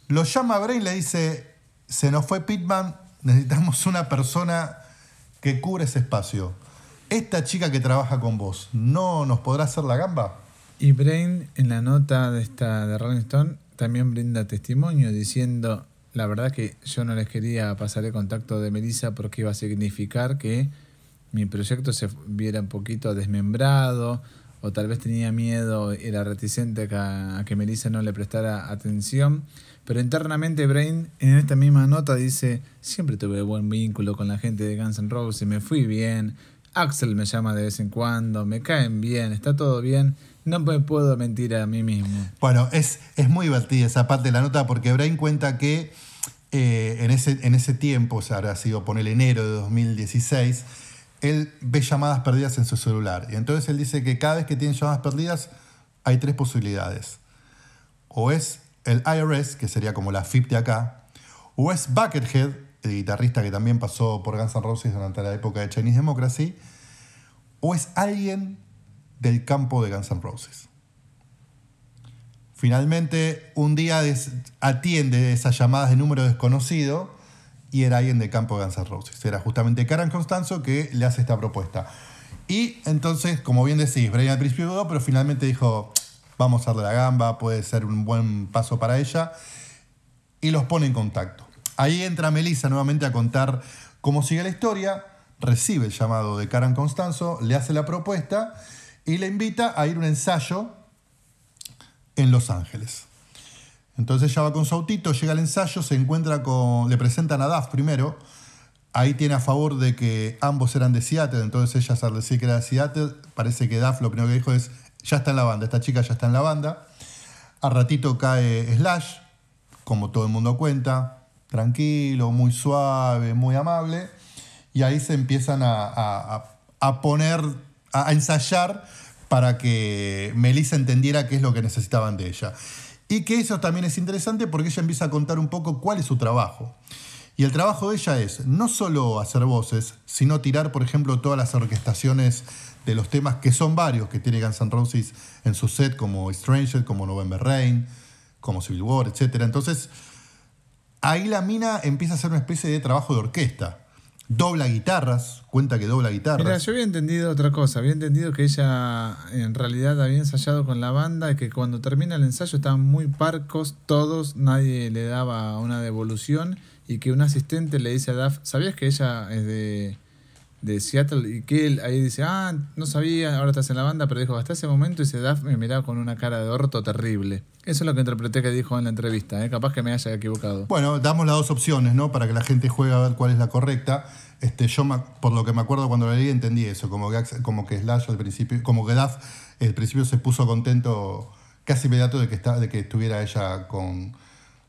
lo llama a Brain le dice, se nos fue Pitman, necesitamos una persona que cubra ese espacio. Esta chica que trabaja con vos, ¿no nos podrá hacer la gamba? Y Brain, en la nota de esta de Rolling Stone, también brinda testimonio diciendo, la verdad que yo no les quería pasar el contacto de Melissa porque iba a significar que mi proyecto se viera un poquito desmembrado, o tal vez tenía miedo, era reticente a, que Melissa no le prestara atención. Pero internamente Brain en esta misma nota dice, siempre tuve buen vínculo con la gente de Guns N' Roses, me fui bien, Axel me llama de vez en cuando, me caen bien, está todo bien, no me puedo mentir a mí mismo. Bueno, es, es muy divertida esa parte de la nota porque Brain cuenta que eh, en, ese, en ese tiempo, o sea, habrá sido por el enero de 2016, él ve llamadas perdidas en su celular. Y entonces él dice que cada vez que tiene llamadas perdidas hay tres posibilidades. O es el IRS, que sería como la FIP de acá, o es Buckethead, el guitarrista que también pasó por Guns N' Roses durante la época de Chinese Democracy, o es alguien del campo de Guns N' Roses. Finalmente, un día atiende esas llamadas de número desconocido y era alguien de campo de Guns N' Roses. Era justamente Karen Constanzo que le hace esta propuesta. Y entonces, como bien decís, Brian al principio dudó, pero finalmente dijo, vamos a darle la gamba, puede ser un buen paso para ella. Y los pone en contacto. Ahí entra Melissa nuevamente a contar cómo sigue la historia, recibe el llamado de Karen Constanzo, le hace la propuesta y le invita a ir a un ensayo en Los Ángeles. Entonces ella va con su autito, llega al ensayo, se encuentra con. Le presentan a Duff primero. Ahí tiene a favor de que ambos eran de Seattle, entonces ella al decir que era de Seattle, parece que Duff lo primero que dijo es: Ya está en la banda, esta chica ya está en la banda. A ratito cae Slash, como todo el mundo cuenta, tranquilo, muy suave, muy amable. Y ahí se empiezan a, a poner, a ensayar para que Melissa entendiera qué es lo que necesitaban de ella. Y que eso también es interesante porque ella empieza a contar un poco cuál es su trabajo. Y el trabajo de ella es no solo hacer voces, sino tirar, por ejemplo, todas las orquestaciones de los temas, que son varios que tiene Guns N' Roses en su set, como Stranger, como November Rain, como Civil War, etc. Entonces, ahí la mina empieza a hacer una especie de trabajo de orquesta dobla guitarras, cuenta que dobla guitarras. Mira, yo había entendido otra cosa, había entendido que ella en realidad había ensayado con la banda y que cuando termina el ensayo estaban muy parcos todos, nadie le daba una devolución y que un asistente le dice a Duff, ¿sabías que ella es de, de Seattle? Y que él ahí dice, ah, no sabía, ahora estás en la banda, pero dijo, hasta ese momento ese Duff me miraba con una cara de orto terrible. Eso es lo que interpreté que dijo en la entrevista, ¿eh? capaz que me haya equivocado. Bueno, damos las dos opciones, ¿no? Para que la gente juegue a ver cuál es la correcta. Este, yo, por lo que me acuerdo cuando la leí, entendí eso, como que, como que Slash al principio, como que Duff al principio se puso contento casi inmediato de que, está, de que estuviera ella con,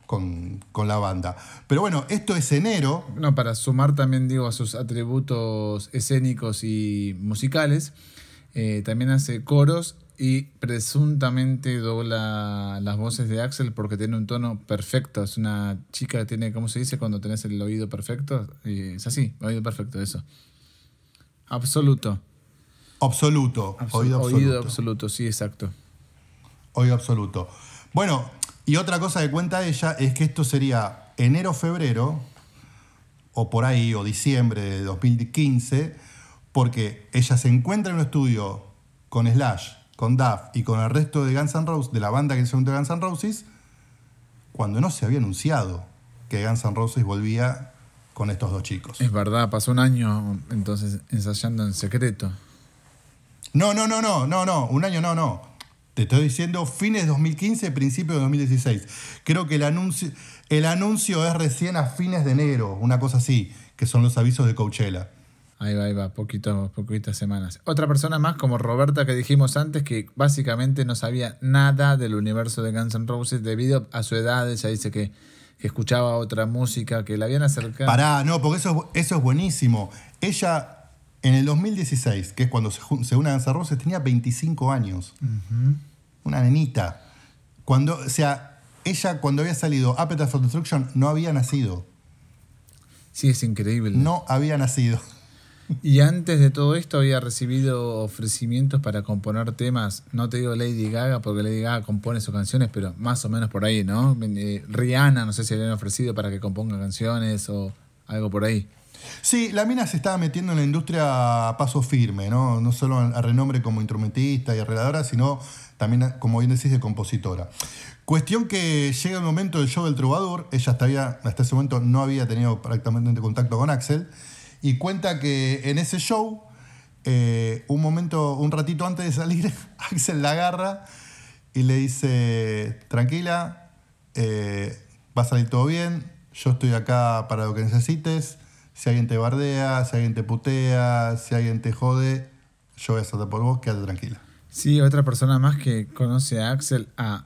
con, la banda. Pero bueno, esto es enero. No, para sumar también, digo, a sus atributos escénicos y musicales, eh, también hace coros y presuntamente dobla las voces de Axel porque tiene un tono perfecto. Es una chica que tiene, ¿cómo se dice? Cuando tenés el oído perfecto. es así, oído perfecto, eso. Absoluto. Absoluto. oído absoluto. Oído absoluto, sí, exacto. Oído absoluto. Bueno, y otra cosa que cuenta ella es que esto sería enero-febrero, o por ahí, o diciembre de 2015, porque ella se encuentra en un estudio con Slash con Duff y con el resto de Guns N' Roses, de la banda que se de Guns N' Roses, cuando no se había anunciado que Guns N' Roses volvía con estos dos chicos. Es verdad, pasó un año entonces ensayando en secreto. No, no, no, no, no, no, un año no, no. Te estoy diciendo fines de 2015, principio de 2016. Creo que el anuncio, el anuncio es recién a fines de enero, una cosa así, que son los avisos de Coachella. Ahí va, ahí va, poquito, poquitas semanas. Otra persona más, como Roberta, que dijimos antes, que básicamente no sabía nada del universo de Guns N' Roses debido a su edad. Ella dice que, que escuchaba otra música, que la habían acercado. Pará, no, porque eso, eso es buenísimo. Ella, en el 2016, que es cuando se, se une a Guns N' Roses, tenía 25 años. Una nenita. Cuando, o sea, ella cuando había salido Appetite for Destruction no había nacido. Sí, es increíble. No había nacido. *laughs* Y antes de todo esto había recibido ofrecimientos para componer temas. No te digo Lady Gaga, porque Lady Gaga compone sus canciones, pero más o menos por ahí, ¿no? Eh, Rihanna, no sé si le han ofrecido para que componga canciones o algo por ahí. Sí, la mina se estaba metiendo en la industria a paso firme, ¿no? No solo a renombre como instrumentista y arregladora, sino también, como bien decís, de compositora. Cuestión que llega el momento del show del trovador, ella hasta, hasta ese momento no había tenido prácticamente contacto con Axel, y cuenta que en ese show, eh, un momento, un ratito antes de salir, *laughs* Axel la agarra y le dice, tranquila, eh, va a salir todo bien, yo estoy acá para lo que necesites, si alguien te bardea, si alguien te putea, si alguien te jode, yo voy a hacerte por vos, quédate tranquila. Sí, otra persona más que conoce a Axel a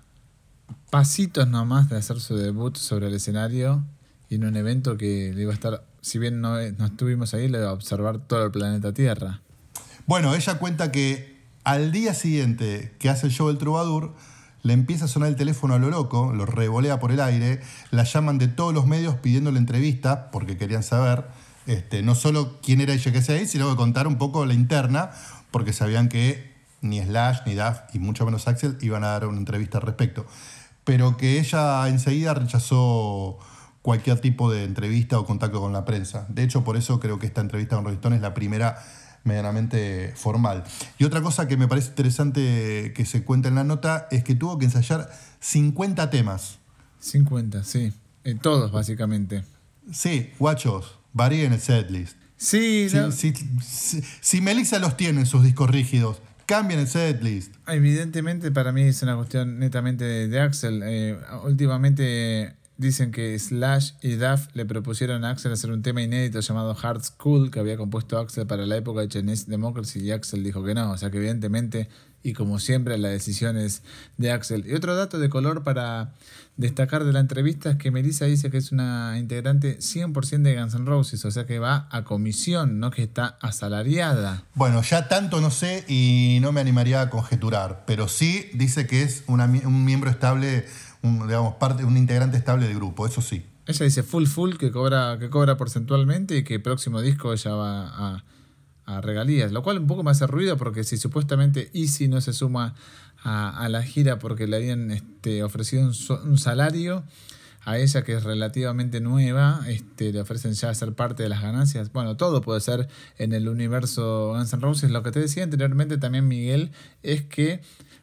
pasitos nomás de hacer su debut sobre el escenario y en un evento que le iba a estar, si bien no, no estuvimos ahí, le observar todo el planeta Tierra. Bueno, ella cuenta que al día siguiente que hace el show del Troubadour, le empieza a sonar el teléfono a lo loco, lo revolea por el aire, la llaman de todos los medios pidiéndole entrevista, porque querían saber este, no solo quién era ella que hacía ahí, sino que contar un poco la interna, porque sabían que ni Slash, ni Duff, y mucho menos Axel, iban a dar una entrevista al respecto. Pero que ella enseguida rechazó cualquier tipo de entrevista o contacto con la prensa. De hecho, por eso creo que esta entrevista con Rolling Stone es la primera medianamente formal. Y otra cosa que me parece interesante que se cuenta en la nota es que tuvo que ensayar 50 temas. 50, sí. Eh, todos, básicamente. Sí, guachos, varíen el setlist. Sí, Si, la- si, si- si Melissa los tiene en sus discos rígidos, cambien el setlist. Evidentemente para mí es una cuestión netamente de, de Axel. Eh, últimamente dicen que Slash y Duff le propusieron a Axel hacer un tema inédito llamado Hard School que había compuesto Axel para la época de Chinese Democracy y Axel dijo que no. O sea que evidentemente y como siempre la decisión es de Axel. Y otro dato de color para destacar de la entrevista es que Melissa dice que es una integrante 100% de Guns N' Roses, o sea que va a comisión, no que está asalariada. Bueno, ya tanto no sé y no me animaría a conjeturar, pero sí dice que es una un miembro estable, un, digamos, parte, un integrante estable del grupo, eso sí. Ella dice full full que cobra, que cobra porcentualmente y que el próximo disco ella va a, a regalías, lo cual un poco me hace ruido porque si supuestamente Easy no se suma a, la gira porque le habían este, ofrecido un, un salario, a ella que es relativamente nueva, este, le ofrecen ya ser parte de las ganancias. Bueno, todo puede ser en el universo Guns N' Roses. Lo que te decía anteriormente también, Miguel, es que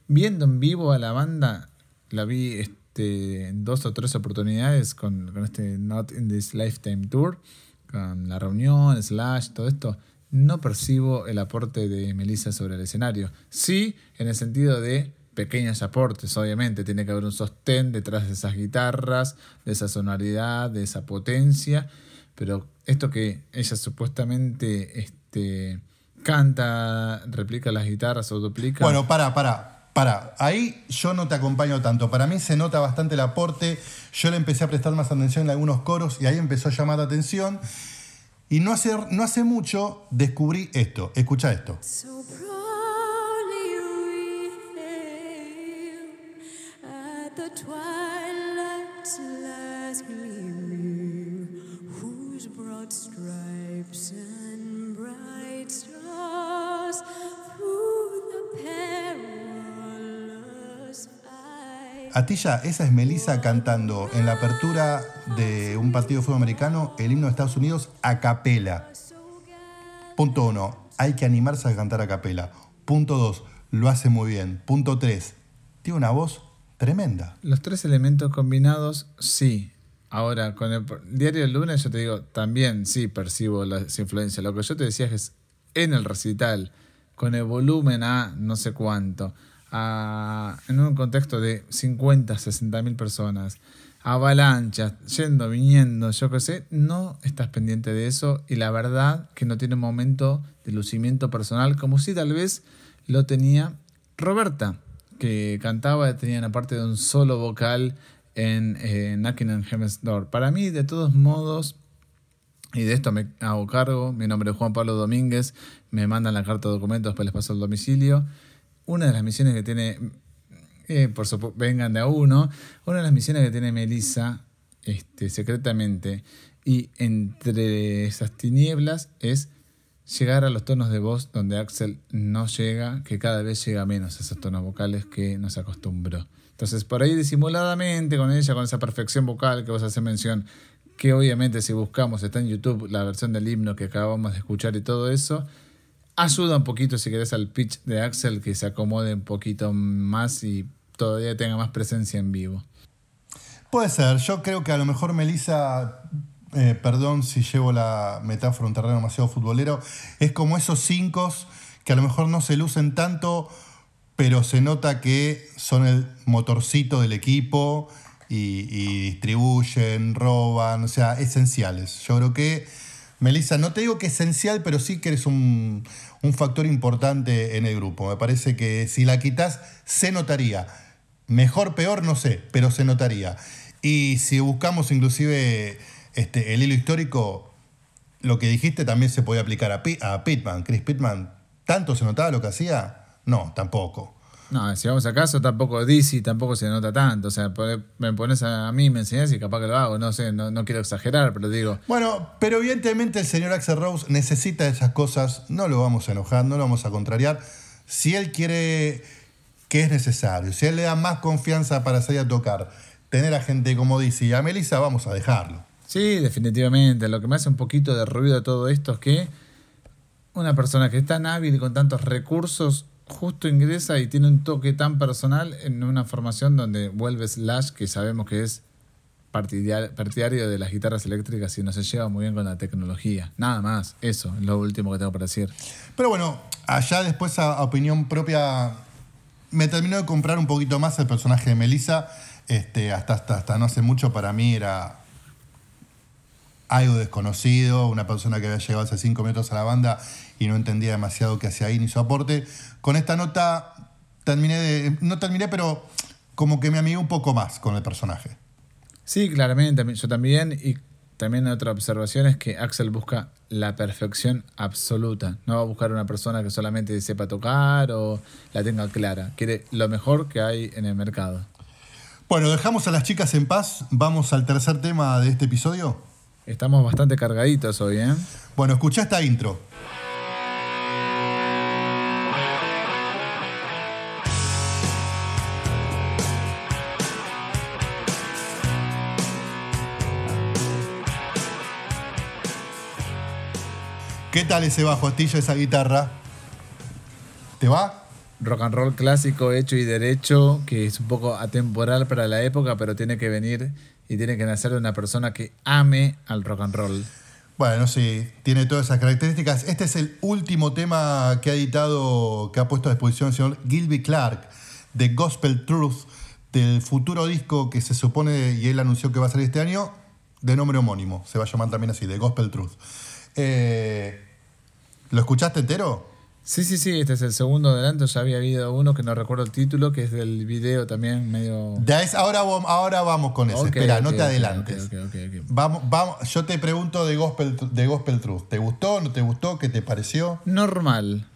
viendo en vivo a la banda, la vi este, en dos o tres oportunidades con, con este Not in This Lifetime Tour, con la reunión, Slash, todo esto. No percibo el aporte de Melissa sobre el escenario. Sí, en el sentido de pequeños aportes, obviamente. Tiene que haber un sostén detrás de esas guitarras, de esa sonoridad, de esa potencia. Pero esto que ella supuestamente este, canta, replica las guitarras o duplica. Bueno, para, para, para. Ahí yo no te acompaño tanto. Para mí se nota bastante el aporte. Yo le empecé a prestar más atención en algunos coros y ahí empezó a llamar la atención. Y no hace, no hace mucho descubrí esto. Escucha esto. Atilla, esa es Melissa cantando en la apertura de un partido de fútbol americano el himno de Estados Unidos a capela. Punto uno, hay que animarse a cantar a capela. Punto dos, lo hace muy bien. Punto tres, tiene una voz tremenda. Los tres elementos combinados, sí. Ahora, con el diario del lunes, yo te digo, también sí percibo las influencias. Lo que yo te decía es en el recital, con el volumen a no sé cuánto, a- en un contexto de 50, 60 mil personas, avalanchas, yendo, viniendo, yo qué sé, no estás pendiente de eso y la verdad que no tiene un momento de lucimiento personal como si tal vez lo tenía Roberta, que cantaba, tenía una parte de un solo vocal en eh, Knocking on Door. Para mí, de todos modos, y de esto me hago cargo. Mi nombre es Juan Pablo Domínguez. Me mandan la carta de documentos, después les paso el domicilio. Una de las misiones que tiene, eh, por supuesto, vengan de a uno. Una de las misiones que tiene Melissa, este, secretamente, y entre esas tinieblas, es llegar a los tonos de voz donde Axel no llega, que cada vez llega menos a esos tonos vocales que nos acostumbró. Entonces, por ahí disimuladamente con ella, con esa perfección vocal que vos haces mención, que obviamente si buscamos está en YouTube la versión del himno que acabamos de escuchar y todo eso, ayuda un poquito si querés al pitch de Axel que se acomode un poquito más y todavía tenga más presencia en vivo. Puede ser, yo creo que a lo mejor Melissa, eh, perdón si llevo la metáfora un terreno demasiado futbolero, es como esos cinco que a lo mejor no se lucen tanto, pero se nota que son el motorcito del equipo y distribuyen, roban, o sea, esenciales. Yo creo que, Melissa, no te digo que esencial, pero sí que eres un, un factor importante en el grupo. Me parece que si la quitas, se notaría. Mejor, peor, no sé, pero se notaría. Y si buscamos inclusive este, el hilo histórico, lo que dijiste también se podía aplicar a, a Pittman. Chris Pittman, ¿tanto se notaba lo que hacía? No, tampoco. No, si vamos a caso, tampoco DC, tampoco se nota tanto. O sea, me pones a mí, me enseñás y capaz que lo hago. No sé, no, no quiero exagerar, pero digo, Bueno, pero evidentemente el señor Axel Rose necesita esas cosas, no lo vamos a enojar, no lo vamos a contrariar. Si él quiere que es necesario, si él le da más confianza para salir a tocar, tener a gente como dice y a Melissa, vamos a dejarlo. Sí, definitivamente. Lo que me hace un poquito de ruido de todo esto es que una persona que es tan hábil y con tantos recursos justo ingresa y tiene un toque tan personal en una formación donde vuelve Slash, que sabemos que es partidario de las guitarras eléctricas y no se lleva muy bien con la tecnología. Nada más, eso es lo último que tengo para decir. Pero bueno, allá después a opinión propia, me terminó de comprar un poquito más el personaje de Melissa. Este, hasta, hasta, hasta no hace mucho para mí era algo desconocido, una persona que había llegado hace cinco minutos a la banda y no entendía demasiado qué hacía ahí ni su aporte. Con esta nota terminé de, no terminé, pero como que me amigué un poco más con el personaje. Sí, claramente, yo también. Y también otra observación es que Axel busca la perfección absoluta. No va a buscar una persona que solamente sepa tocar o la tenga clara. Quiere lo mejor que hay en el mercado. Bueno, dejamos a las chicas en paz, vamos al tercer tema de este episodio. Estamos bastante cargaditos hoy, ¿eh? Bueno, escucha esta intro. ¿Qué tal ese bajo astilla, esa guitarra? ¿Te va? Rock and roll clásico hecho y derecho, que es un poco atemporal para la época, pero tiene que venir y tiene que nacer de una persona que ame al rock and roll. Bueno, sí, tiene todas esas características. Este es el último tema que ha editado, que ha puesto a disposición el señor Gilby Clark, de Gospel Truth, del futuro disco que se supone, y él anunció que va a salir este año, de nombre homónimo. Se va a llamar también así, de Gospel Truth. Eh, ¿Lo escuchaste entero? Sí, sí, sí, este es el segundo adelanto. Ya había habido uno que no recuerdo el título, que es del video también medio. Ya es, ahora, ahora vamos con eso. Ok, Espera, no te adelantes. Vamos, vamos, yo te pregunto de Gospel, de Gospel Truth. ¿Te gustó? ¿No te gustó? ¿Qué te pareció? Normal.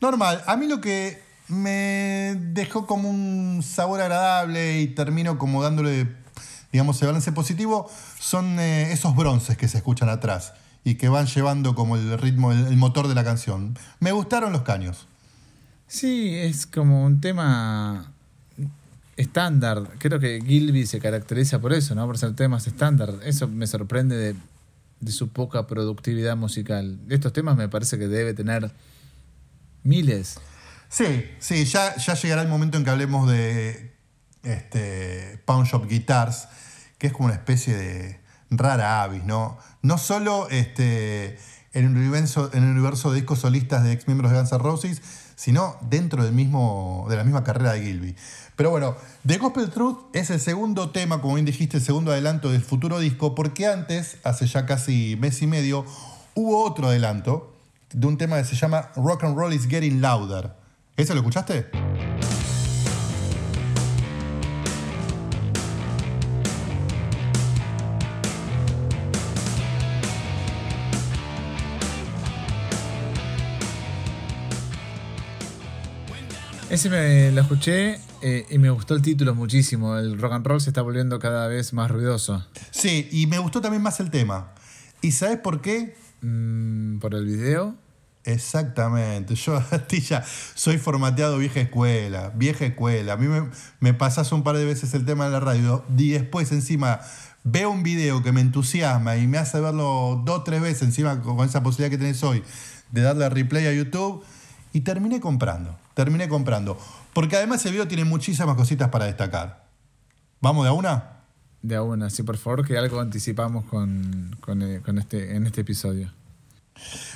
Normal, a mí lo que me dejó como un sabor agradable y termino como dándole, digamos, el balance positivo, son eh, esos bronces que se escuchan atrás y que van llevando como el ritmo, el, el motor de la canción. Me gustaron los caños. Sí, es como un tema estándar. Creo que Gilby se caracteriza por eso, ¿no? Por ser temas estándar. Eso me sorprende de, de su poca productividad musical. Estos temas me parece que debe tener miles. Sí, sí, ya, ya llegará el momento en que hablemos de este, Pound Shop Guitars, que es como una especie de rara avis, ¿no? No solo este, en, el universo, en el universo de discos solistas de ex miembros de Guns N' Roses, sino dentro del mismo, de la misma carrera de Gilby. Pero bueno, The Gospel Truth es el segundo tema, como bien dijiste, el segundo adelanto del futuro disco, porque antes, hace ya casi mes y medio, hubo otro adelanto de un tema que se llama Rock and Roll is Getting Louder. ¿Eso lo escuchaste? Ese me lo escuché eh, y me gustó el título muchísimo. El rock and roll se está volviendo cada vez más ruidoso. Sí, y me gustó también más el tema. ¿Y sabes por qué? Mm, por el video. Exactamente. Yo, *laughs* Astilla, soy formateado vieja escuela, vieja escuela. A mí me, me pasas un par de veces el tema de la radio y después encima veo un video que me entusiasma y me hace verlo dos o tres veces encima con esa posibilidad que tenés hoy de darle a replay a YouTube y terminé comprando, terminé comprando. Porque además el video tiene muchísimas cositas para destacar. ¿Vamos de a una? De a una, sí, por favor, que algo anticipamos con, con, eh, con este, en este episodio.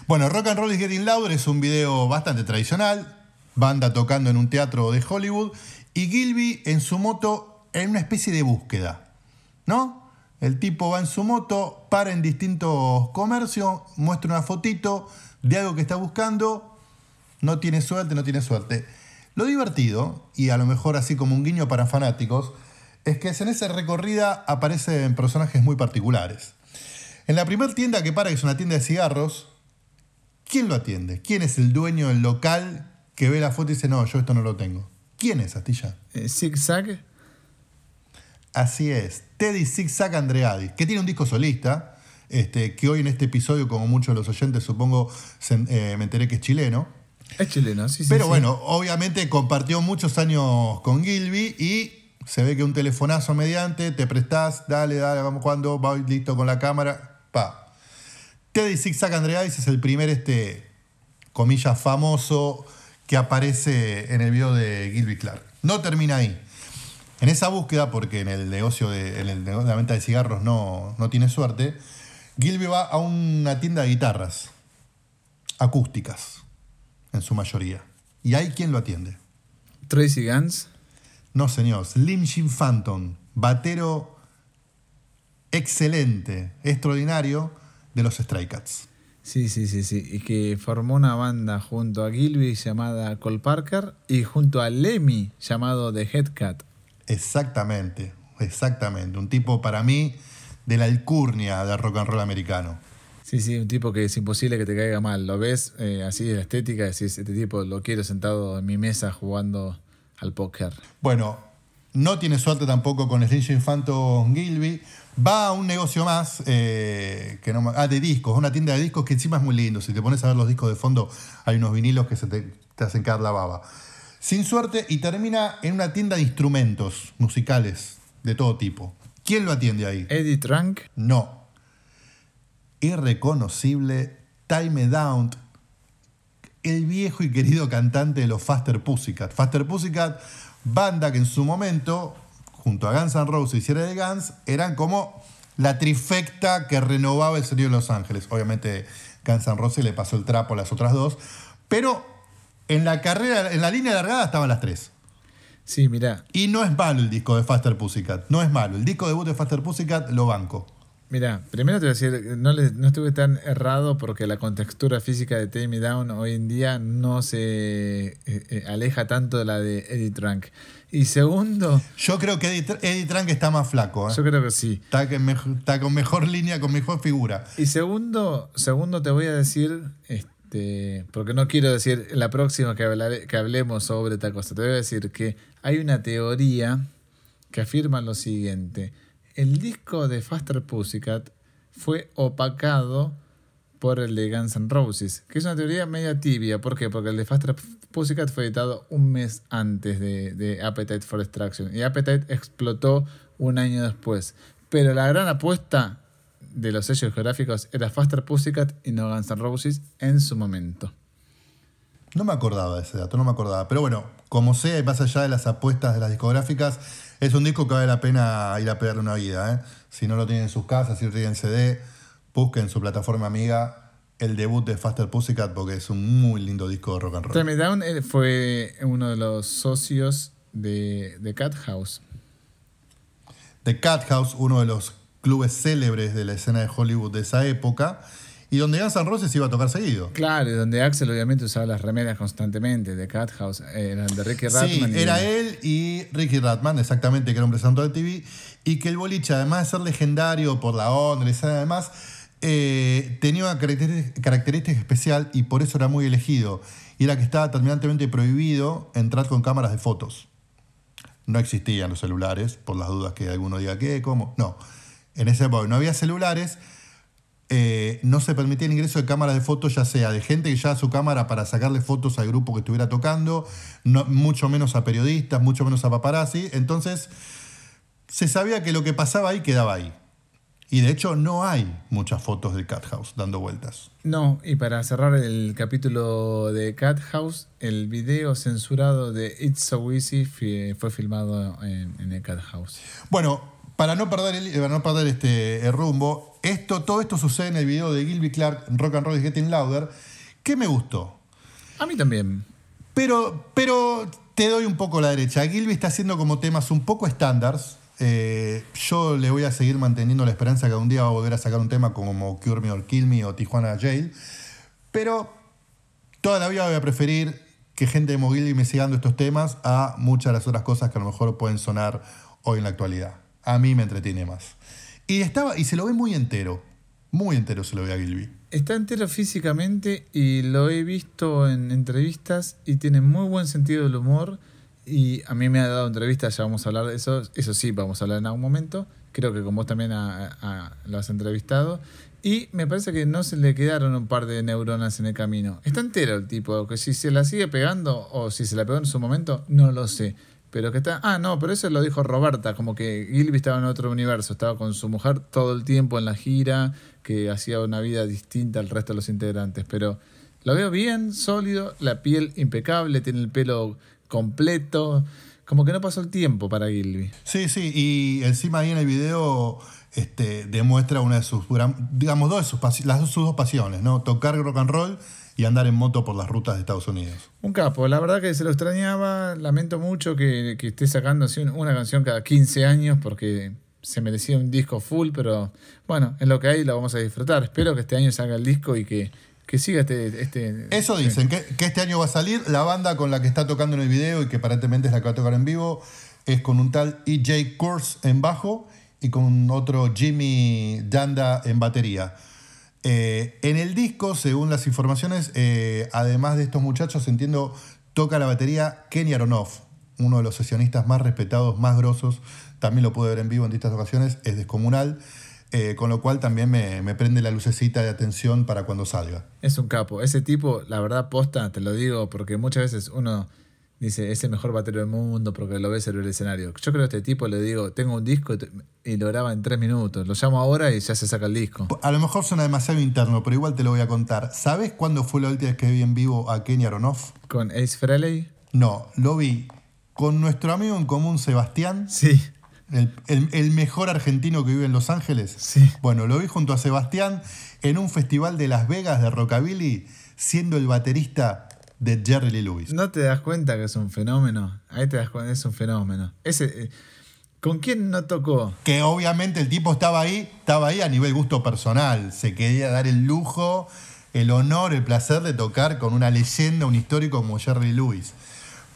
Bueno, Rock and Roll is Getting Louder es un video bastante tradicional, banda tocando en un teatro de Hollywood y Gilby en su moto en una especie de búsqueda, ¿no? El tipo va en su moto, para en distintos comercios, muestra una fotito de algo que está buscando, no tiene suerte, no tiene suerte. Lo divertido, y a lo mejor así como un guiño para fanáticos, es que en esa recorrida aparecen personajes muy particulares. En la primera tienda que para, que es una tienda de cigarros, ¿quién lo atiende? ¿Quién es el dueño del local que ve la foto y dice, no, yo esto no lo tengo? ¿Quién es, Astilla? Eh, Zigzag, Así es, Teddy Zigzag Andreadi, que tiene un disco solista, este, que hoy en este episodio, como muchos de los oyentes supongo, se- eh, me enteré que es chileno. Es chileno, sí, sí. Pero sí. bueno, obviamente compartió muchos años con Gilby y se ve que un telefonazo mediante, te prestás, dale, dale, vamos cuando, va listo con la cámara, pa. Teddy Zigzag Andreadis es el primer, este, comillas, famoso que aparece en el video de Gilby Clark. No termina ahí. En esa búsqueda, porque en el negocio de, en el negocio de la venta de cigarros no, no tiene suerte, Gilby va a una tienda de guitarras acústicas, en su mayoría. ¿Y hay quien lo atiende? Tracy Guns, No, señor. Slim Jim Phantom, batero excelente, extraordinario de los Stray Cats. sí, sí, sí, sí. Y que formó una banda junto a Gilby llamada Cole Parker y junto a Lemmy llamado The Headcat. Exactamente, exactamente. Un tipo para mí de la alcurnia del rock and roll americano. Sí, sí, un tipo que es imposible que te caiga mal. Lo ves eh, así de la estética, decís, este tipo lo quiero sentado en mi mesa jugando al póker. Bueno, no tiene suerte tampoco con Jim Phantom Gilby. Va a un negocio más, eh, que no, ah, de discos, una tienda de discos que encima es muy lindo. Si te pones a ver los discos de fondo, hay unos vinilos que se te, te hacen caer la baba. Sin suerte y termina en una tienda de instrumentos musicales de todo tipo. ¿Quién lo atiende ahí? Eddie Trunk, No. Irreconocible Time Down, el viejo y querido cantante de los Faster Pussycat. Faster Pussycat, banda que en su momento, junto a Guns N' Roses y Sierra de Guns, eran como la trifecta que renovaba el sonido de Los Ángeles. Obviamente Guns N' Roses le pasó el trapo a las otras dos, pero en la carrera, en la línea largada estaban las tres. sí, mirá, Y no es malo el disco de Faster Pussycat, no es malo. El disco debut de Faster Pussycat lo banco. Mira, primero te voy a decir, no, le- no estuve tan errado porque la contextura física de Take Me Down hoy en día no se eh, eh, aleja tanto de la de Eddie Trunk. Y segundo, Yo creo que Eddie, Eddie Trunk está más flaco. ¿eh? yo creo que sí. Está, que mej- está con mejor línea, con mejor figura. Y segundo, segundo te voy a decir, este, porque no quiero decir la próxima que, hablaré- que hablemos sobre esta cosa, te voy a decir que hay una teoría que afirma lo siguiente. El disco de Faster Pussycat fue opacado por el de Guns N' Roses, que es una teoría media tibia. ¿Por qué? Porque el de Faster Pussycat fue editado un mes antes de, de Appetite for Destruction y Appetite explotó un año después. Pero la gran apuesta de los sellos geográficos era Faster Pussycat y no Guns N' Roses en su momento. No me acordaba de ese dato, no me acordaba. Pero bueno, como sea, y más allá de las apuestas de las discográficas, es un disco que vale la pena ir a pegarle una vida. ¿eh? Si no lo tienen en sus casas, si lo tienen en CD, busquen su plataforma amiga el debut de Faster Pussycat porque es un muy lindo disco de rock and roll. Down eh, fue uno de los socios de, de Cat House. The Cat House, uno de los clubes célebres de la escena de Hollywood de esa época, y donde Guns N' Roses iba a tocar seguido. Claro, y donde Axel obviamente usaba las remeras constantemente de Cat House, eh, eran de Ricky Sí, Ratman. y- era él y Ricky Ratman, exactamente, que era un presentador de TV, y que el boliche, además de ser legendario por la onda, y además, eh, tenía una característica, característica especial y por eso era muy elegido, y era que estaba terminantemente prohibido entrar con cámaras de fotos. No existían los celulares, por las dudas que alguno diga qué, cómo. No. En esa época no había celulares, eh, no se permitía el ingreso de cámaras de fotos, ya sea de gente que llevaba su cámara para sacarle fotos al grupo que estuviera tocando, no- mucho menos a periodistas, mucho menos a paparazzi. Entonces, se sabía que lo que pasaba ahí quedaba ahí. Y de hecho, no hay muchas fotos del Cat House dando vueltas. No, y para cerrar el capítulo de Cat House, el video censurado de It's So Easy fue filmado en, en el Cat House. Bueno, para no perder el, para no perder este el rumbo, esto, todo esto sucede en el video de Gilby Clark, Rock and Roll is Getting Louder, que me gustó. A mí también. Pero, pero te doy un poco la derecha. Gilby está haciendo como temas un poco estándares. Eh, yo le voy a seguir manteniendo la esperanza que un día va a volver a sacar un tema como Cure Me or Kill Me o Tijuana Jail. Pero toda la vida voy a preferir que gente de Gilby me siga dando estos temas a muchas de las otras cosas que a lo mejor pueden sonar hoy en la actualidad. A mí me entretiene más. Y, estaba, y se lo ve muy entero. Muy entero se lo ve a Gilby. Está entero físicamente y lo he visto en entrevistas y tiene muy buen sentido del humor. Y a mí me ha dado entrevistas, ya vamos a hablar de eso. Eso sí, vamos a hablar en algún momento. Creo que con vos también a- a- lo has entrevistado. Y me parece que no se le quedaron un par de neuronas en el camino. Está entero el tipo, que si se la sigue pegando o si se la pegó en su momento, no lo sé. Pero que está. Ah, no, pero eso lo dijo Roberta, como que Gilby estaba en otro universo, estaba con su mujer todo el tiempo en la gira, que hacía una vida distinta al resto de los integrantes. Pero lo veo bien, sólido, la piel impecable, tiene el pelo completo. Como que no pasó el tiempo para Gilby. Sí, sí, y encima ahí en el video este, demuestra una de sus, digamos, dos de sus, las sus dos pasiones, ¿no? Tocar rock and roll y andar en moto por las rutas de Estados Unidos. Un capo, la verdad que se lo extrañaba, lamento mucho que, que esté sacando así un- una canción cada 15 años porque se merecía un disco full, pero bueno, es lo que hay, lo vamos a disfrutar. Espero que este año salga el disco y que, que siga este... este Eso dicen, que, que este año va a salir. La banda con la que está tocando en el video y que aparentemente es la que va a tocar en vivo es con un tal EJ Kurz en bajo y con otro Jimmy Danda en batería. Eh, en el disco, según las informaciones, eh, además de estos muchachos, entiendo, toca la batería Kenny Aronoff, uno de los sesionistas más respetados, más grosos. También lo pude ver en vivo en distintas ocasiones, es descomunal. eh, con lo cual también me, me prende la lucecita de atención para cuando salga. Es un capo. Ese tipo, la verdad, posta, te lo digo, porque muchas veces uno dice, es el mejor batero del mundo porque lo ves en el escenario. Yo creo que a este tipo le digo, tengo un disco y lo graba en tres minutos. Lo llamo ahora y ya se saca el disco. A lo mejor suena demasiado interno, pero igual te lo voy a contar. ¿Sabes cuándo fue la última vez que vi en vivo a Kenny Aronoff? Con Ace Frehley. No, lo vi con nuestro amigo en común Sebastián, Sí. el, el- el mejor argentino que vive en Los Ángeles. Sí. Bueno, lo vi junto a Sebastián en un festival de Las Vegas de Rockabilly, siendo el baterista de Jerry Lee Lewis. No te das cuenta que es un fenómeno. Ahí te das cuenta, es un fenómeno. Ese, eh, ¿Con quién no tocó? Que obviamente el tipo estaba ahí, estaba ahí a nivel gusto personal. Se quería dar el lujo, el honor, el placer de tocar con una leyenda, un histórico como Jerry Lewis.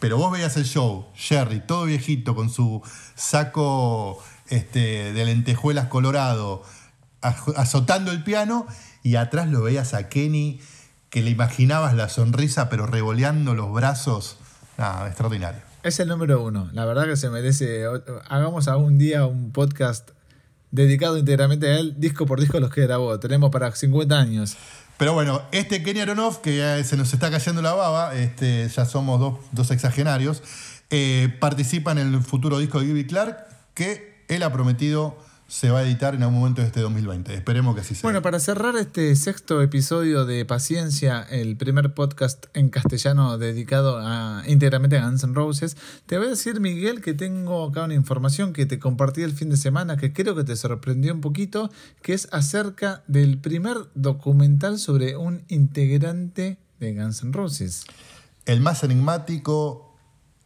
Pero vos veías el show, Jerry, todo viejito, con su saco este, de lentejuelas colorado, azotando el piano, y atrás lo veías a Kenny, que le imaginabas la sonrisa, pero revoleando los brazos. Nada, extraordinario. Es el número uno. La verdad que se merece. Hagamos algún día un podcast dedicado íntegramente a él, disco por disco los que grabó. Tenemos para 50 años. Pero bueno, este Kenny Aronoff, que ya se nos está cayendo la baba, este, ya somos dos, dos exagenarios, eh, participa en el futuro disco de Gibby Clark, que él ha prometido se va a editar en algún momento de este 2020. Esperemos que así sea. Bueno, para cerrar este sexto episodio de Paciencia, el primer podcast en castellano dedicado a, íntegramente a Guns N' Roses, te voy a decir, Miguel, que tengo acá una información que te compartí el fin de semana que creo que te sorprendió un poquito, que es acerca del primer documental sobre un integrante de Guns N' Roses. el más enigmático,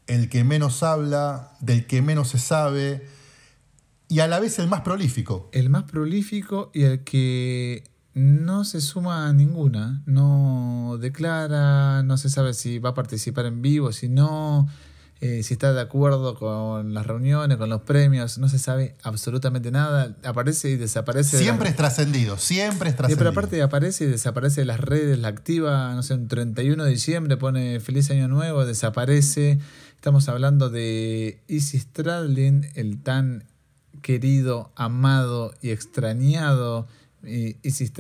el que menos habla, del que menos se sabe y a la vez el más prolífico. El más prolífico y el que no se suma a ninguna, no declara, no se sabe si va a participar en vivo, si no, eh, si está de acuerdo con las reuniones, con los premios, no se sabe absolutamente nada, aparece y desaparece. de Siempre las- es trascendido, siempre es trascendido. pero aparte aparece y desaparece de las redes, la activa, no sé, un 31 de diciembre pone feliz año nuevo, desaparece. Estamos hablando de Easy Stradlin, el tan querido, amado y extrañado y Izzy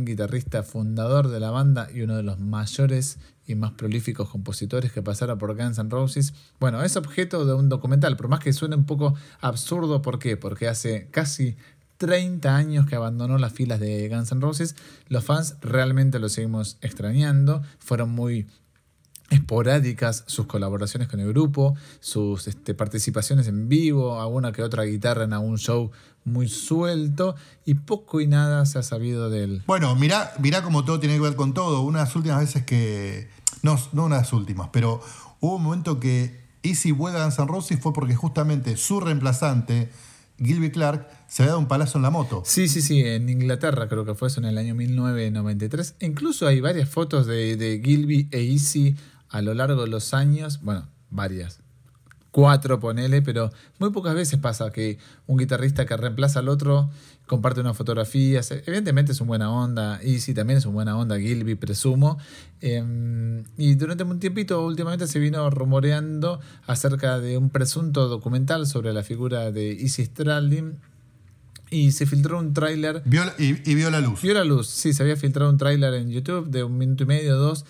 guitarrista fundador de la banda y uno de los mayores y más prolíficos compositores que pasara por Guns N' Roses. Bueno, es objeto de un documental, por más que suene un poco absurdo, ¿por qué? Porque hace casi 30 años que abandonó las filas de Guns N' Roses. Los fans realmente lo seguimos extrañando. Fueron muy esporádicas sus colaboraciones con el grupo, sus este, participaciones en vivo, alguna que otra guitarra en algún show muy suelto y poco y nada se ha sabido de él. Bueno, mirá, mirá cómo todo tiene que ver con todo. Una de las últimas veces que. No, no una de las últimas, pero hubo un momento que Easy vuelve a Guns N' Roses fue porque justamente su reemplazante, Gilby Clark, se había dado un palazo en la moto. Sí, sí, sí, en Inglaterra creo que fue eso en el año 1993. Incluso hay varias fotos de, de Gilby e Easy a lo largo de los años. Bueno, varias. Cuatro, ponele, pero muy pocas veces pasa que un guitarrista que reemplaza al otro comparte una fotografía. Se- Evidentemente es un buena onda. Easy también es un buena onda. Gilby, presumo. Eh, y durante un tiempito, últimamente se vino rumoreando acerca de un presunto documental sobre la figura de Easy Stradlin. Y se filtró un tráiler y, y vio la luz. Vio la luz, sí, se había filtrado un tráiler en YouTube de un minuto y medio, dos.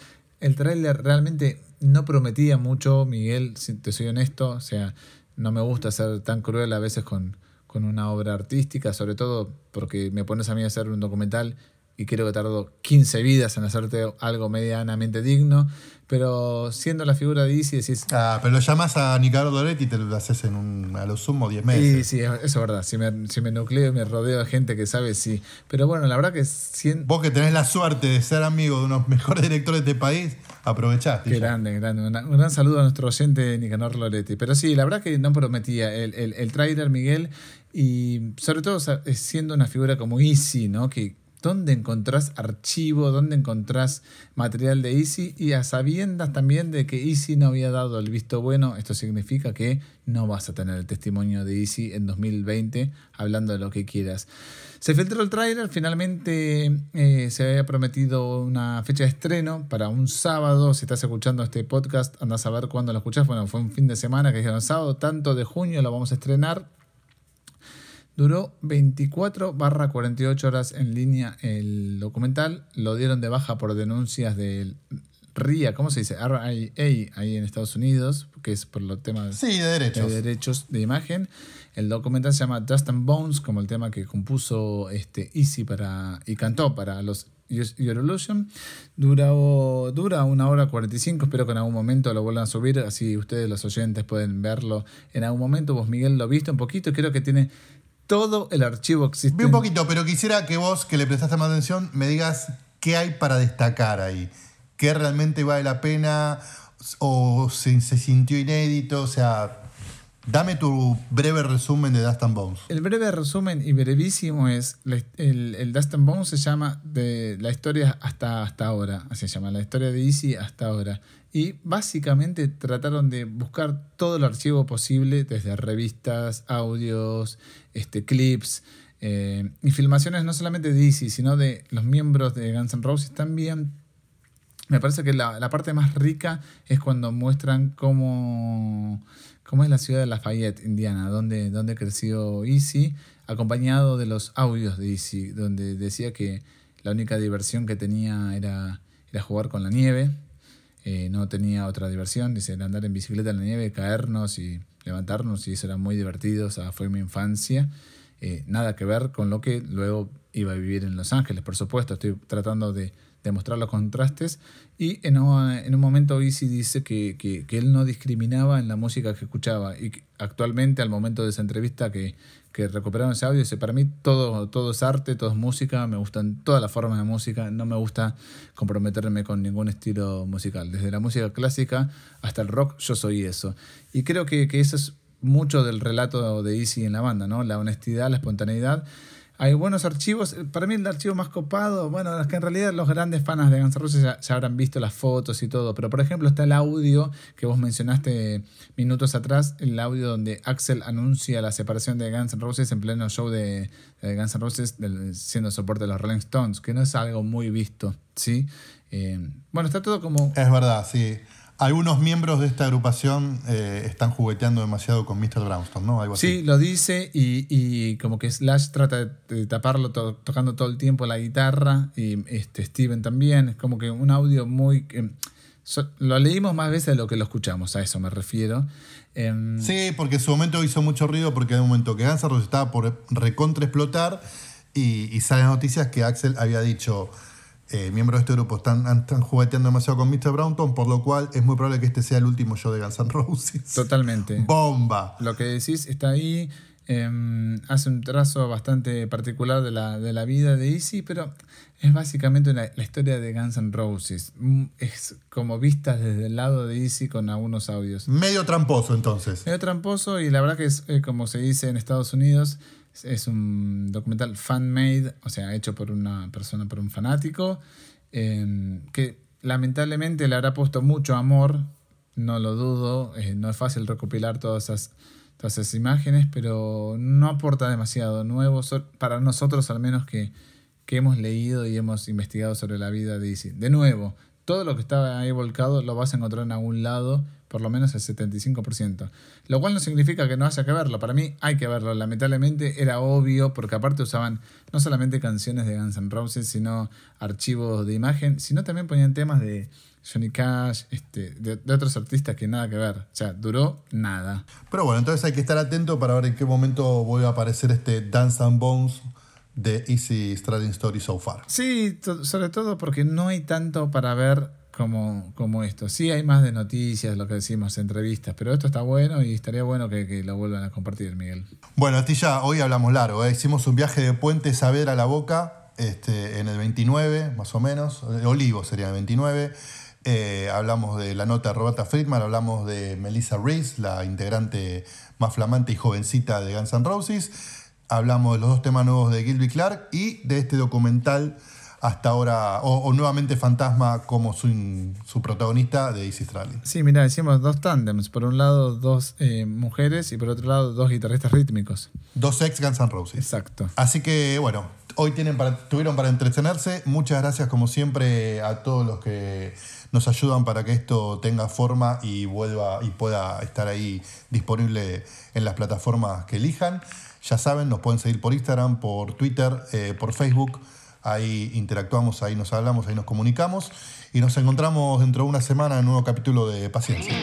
El tráiler realmente no prometía mucho, Miguel, si te soy honesto. O sea, no me gusta ser tan cruel a veces con, con una obra artística, sobre todo porque me pones a mí a hacer un documental y creo que tardo 15 vidas en hacerte algo medianamente digno. Pero siendo la figura de Easy, decís, Ah, pero lo llamas a Nicardo Doretti y te lo haces en un, a lo sumo 10 Sí, meses. sí, eso es verdad. Si me, si me nucleo y me rodeo de gente que sabe, sí. Pero bueno, la verdad que siento. Vos que tenés la suerte de ser amigo de unos *laughs* mejores directores de este país, aprovechaste. Qué grande, grande. Una- un gran saludo a nuestro oyente Nicanor Loretti. Pero sí, la verdad que no prometía el, el, el tráiler, Miguel, y sobre todo siendo una figura como Easy, ¿no? Que dónde encontrás archivo, dónde encontrás material de Easy y a sabiendas también de que Easy no había dado el visto bueno, esto significa que no vas a tener el testimonio de Easy en 2020 hablando de lo que quieras. Se filtró el tráiler, finalmente eh, se había prometido una fecha de estreno para un sábado. Si estás escuchando este podcast, andás a ver cuándo lo escuchás. Bueno, fue un fin de semana que dijeron sábado, tanto de junio lo vamos a estrenar. Duró 24 barra 48 horas en línea el documental. Lo dieron de baja por denuncias del RIA, ¿cómo se dice? RIA ahí en Estados Unidos, que es por los temas Sí, de derechos. de derechos de imagen. El documental se llama Dust and Bones, como el tema que compuso este Easy para, y cantó para los Use Your Illusion. Dura, dura una hora 45, espero que en algún momento lo vuelvan a subir, así ustedes los oyentes pueden verlo en algún momento. Vos, Miguel, lo viste un poquito, creo que tiene todo el archivo existente. Vi un poquito, pero quisiera que vos, que le prestaste más atención, me digas qué hay para destacar ahí. ¿Qué realmente vale la pena? ¿O se, se sintió inédito? O sea, dame tu breve resumen de Dust and Bones. El breve resumen y brevísimo es, el, el Dust and Bones se llama de la historia hasta, hasta ahora, así se llama, la historia de Easy hasta ahora. Y básicamente trataron de buscar todo el archivo posible, desde revistas, audios, este, clips eh, y filmaciones no solamente de Easy, sino de los miembros de Guns N' Roses también. Me parece que la, la parte más rica es cuando muestran cómo, cómo es la ciudad de Lafayette, Indiana, donde, donde creció Easy, acompañado de los audios de Easy, donde decía que la única diversión que tenía era, era jugar con la nieve, eh, no tenía otra diversión, dice, era andar en bicicleta en la nieve, caernos y levantarnos, y eso era muy divertido, o sea, fue mi infancia. eh, nada que ver con lo que luego iba a vivir en Los Ángeles, por supuesto. Estoy tratando de, de mostrar los contrastes. Y en, un- en un momento Easy dice que, que- él no discriminaba en la música que escuchaba. Y actualmente, al momento de esa entrevista que, que recuperaron ese audio, dice, para mí todo, todo es arte, todo es música, me gustan todas las formas de música, no me gusta comprometerme con ningún estilo musical. Desde la música clásica hasta el rock, yo soy eso. Y creo que, que eso es mucho del relato de Easy en la banda, ¿no? La honestidad, la espontaneidad. Hay buenos archivos. Para mí el archivo más copado, bueno, es que en realidad los grandes fans de Guns N' Roses ya, habrán visto las fotos y todo, pero por ejemplo está el audio que vos mencionaste minutos atrás, el audio donde Axel anuncia la separación de Guns N' Roses en pleno show de, de Guns N' Roses del- siendo soporte de los Rolling Stones, que no es algo muy visto, ¿sí? Eh, bueno, está todo como... Es verdad, sí. Algunos miembros de esta agrupación eh, están jugueteando demasiado con Mr. Brownstone, ¿no? Algo Sí, lo dice y, y como que Slash trata de, de taparlo to- tocando todo el tiempo la guitarra y este Steven también. Es como que un audio muy... eh, so- lo leímos más veces de lo que lo escuchamos, a eso me refiero. Em, Sí, porque en su momento hizo mucho ruido porque en un momento que Guns estaba por recontra explotar y, y salen noticias que Axel había dicho eh, miembros de este grupo están, están jugueteando demasiado con Mr. Brownstone, por lo cual es muy probable que este sea el último show de Guns N' Roses. Totalmente. Bomba. Lo que decís está ahí. em, hace un trazo bastante particular de la, de la vida de Easy, pero es básicamente una- la historia de Guns N' Roses. Mm, Es como vistas desde el lado de Easy con algunos audios. Medio tramposo entonces. Medio tramposo y la verdad que es, eh, como se dice en Estados Unidos, es, un documental fan-made, o sea, hecho por una persona, por un fanático, eh, que lamentablemente le habrá puesto mucho amor, no lo dudo, eh, no es fácil recopilar todas esas, todas esas imágenes, pero no aporta demasiado nuevo, para nosotros al menos que, que hemos leído y hemos investigado sobre la vida de Izzy. De nuevo, todo lo que estaba ahí volcado lo vas a encontrar en algún lado, por lo menos el 75%. Lo cual no significa que no haya que verlo. Para mí hay que verlo. Lamentablemente era obvio, porque aparte usaban no solamente canciones de Guns N' Roses, sino archivos de imagen, sino también ponían temas de Johnny Cash, este, de, de otros artistas que nada que ver. O sea, duró nada. Pero bueno, entonces hay que estar atento para ver en qué momento vuelve a aparecer este Dance and Bones de Easy Strading Story So Far. Sí, sobre todo porque no hay tanto para ver como, como esto. Sí hay más de noticias, lo que decimos, entrevistas, pero esto está bueno y estaría bueno que, lo vuelvan a compartir, Miguel. Bueno, Astilla, hoy hablamos largo. ¿eh? Hicimos un viaje de Puente Saavedra a la Boca este, en el 29, más o menos. Eh, Olivo sería el 29. Eh, hablamos de la nota de Roberta Friedman, hablamos de Melissa Reese, la integrante más flamante y jovencita de Guns N' Roses. Hablamos de los dos temas nuevos de Gilby Clark y de este documental hasta ahora, o, o nuevamente Fantasma como su, su protagonista de Easy Stradlin. Sí, mira, hicimos dos tándems. Por un lado, dos eh, mujeres y por otro lado, dos guitarristas rítmicos. Dos ex Guns N' Roses. Exacto. Así que bueno, hoy tienen para, tuvieron para entretenerse. Muchas gracias como siempre a todos los que nos ayudan para que esto tenga forma y vuelva y pueda estar ahí disponible en las plataformas que elijan. Ya saben, nos pueden seguir por Instagram, por Twitter, eh, por Facebook. Ahí interactuamos, ahí nos hablamos, ahí nos comunicamos. Y nos encontramos dentro de una semana en un nuevo capítulo de Paciencia.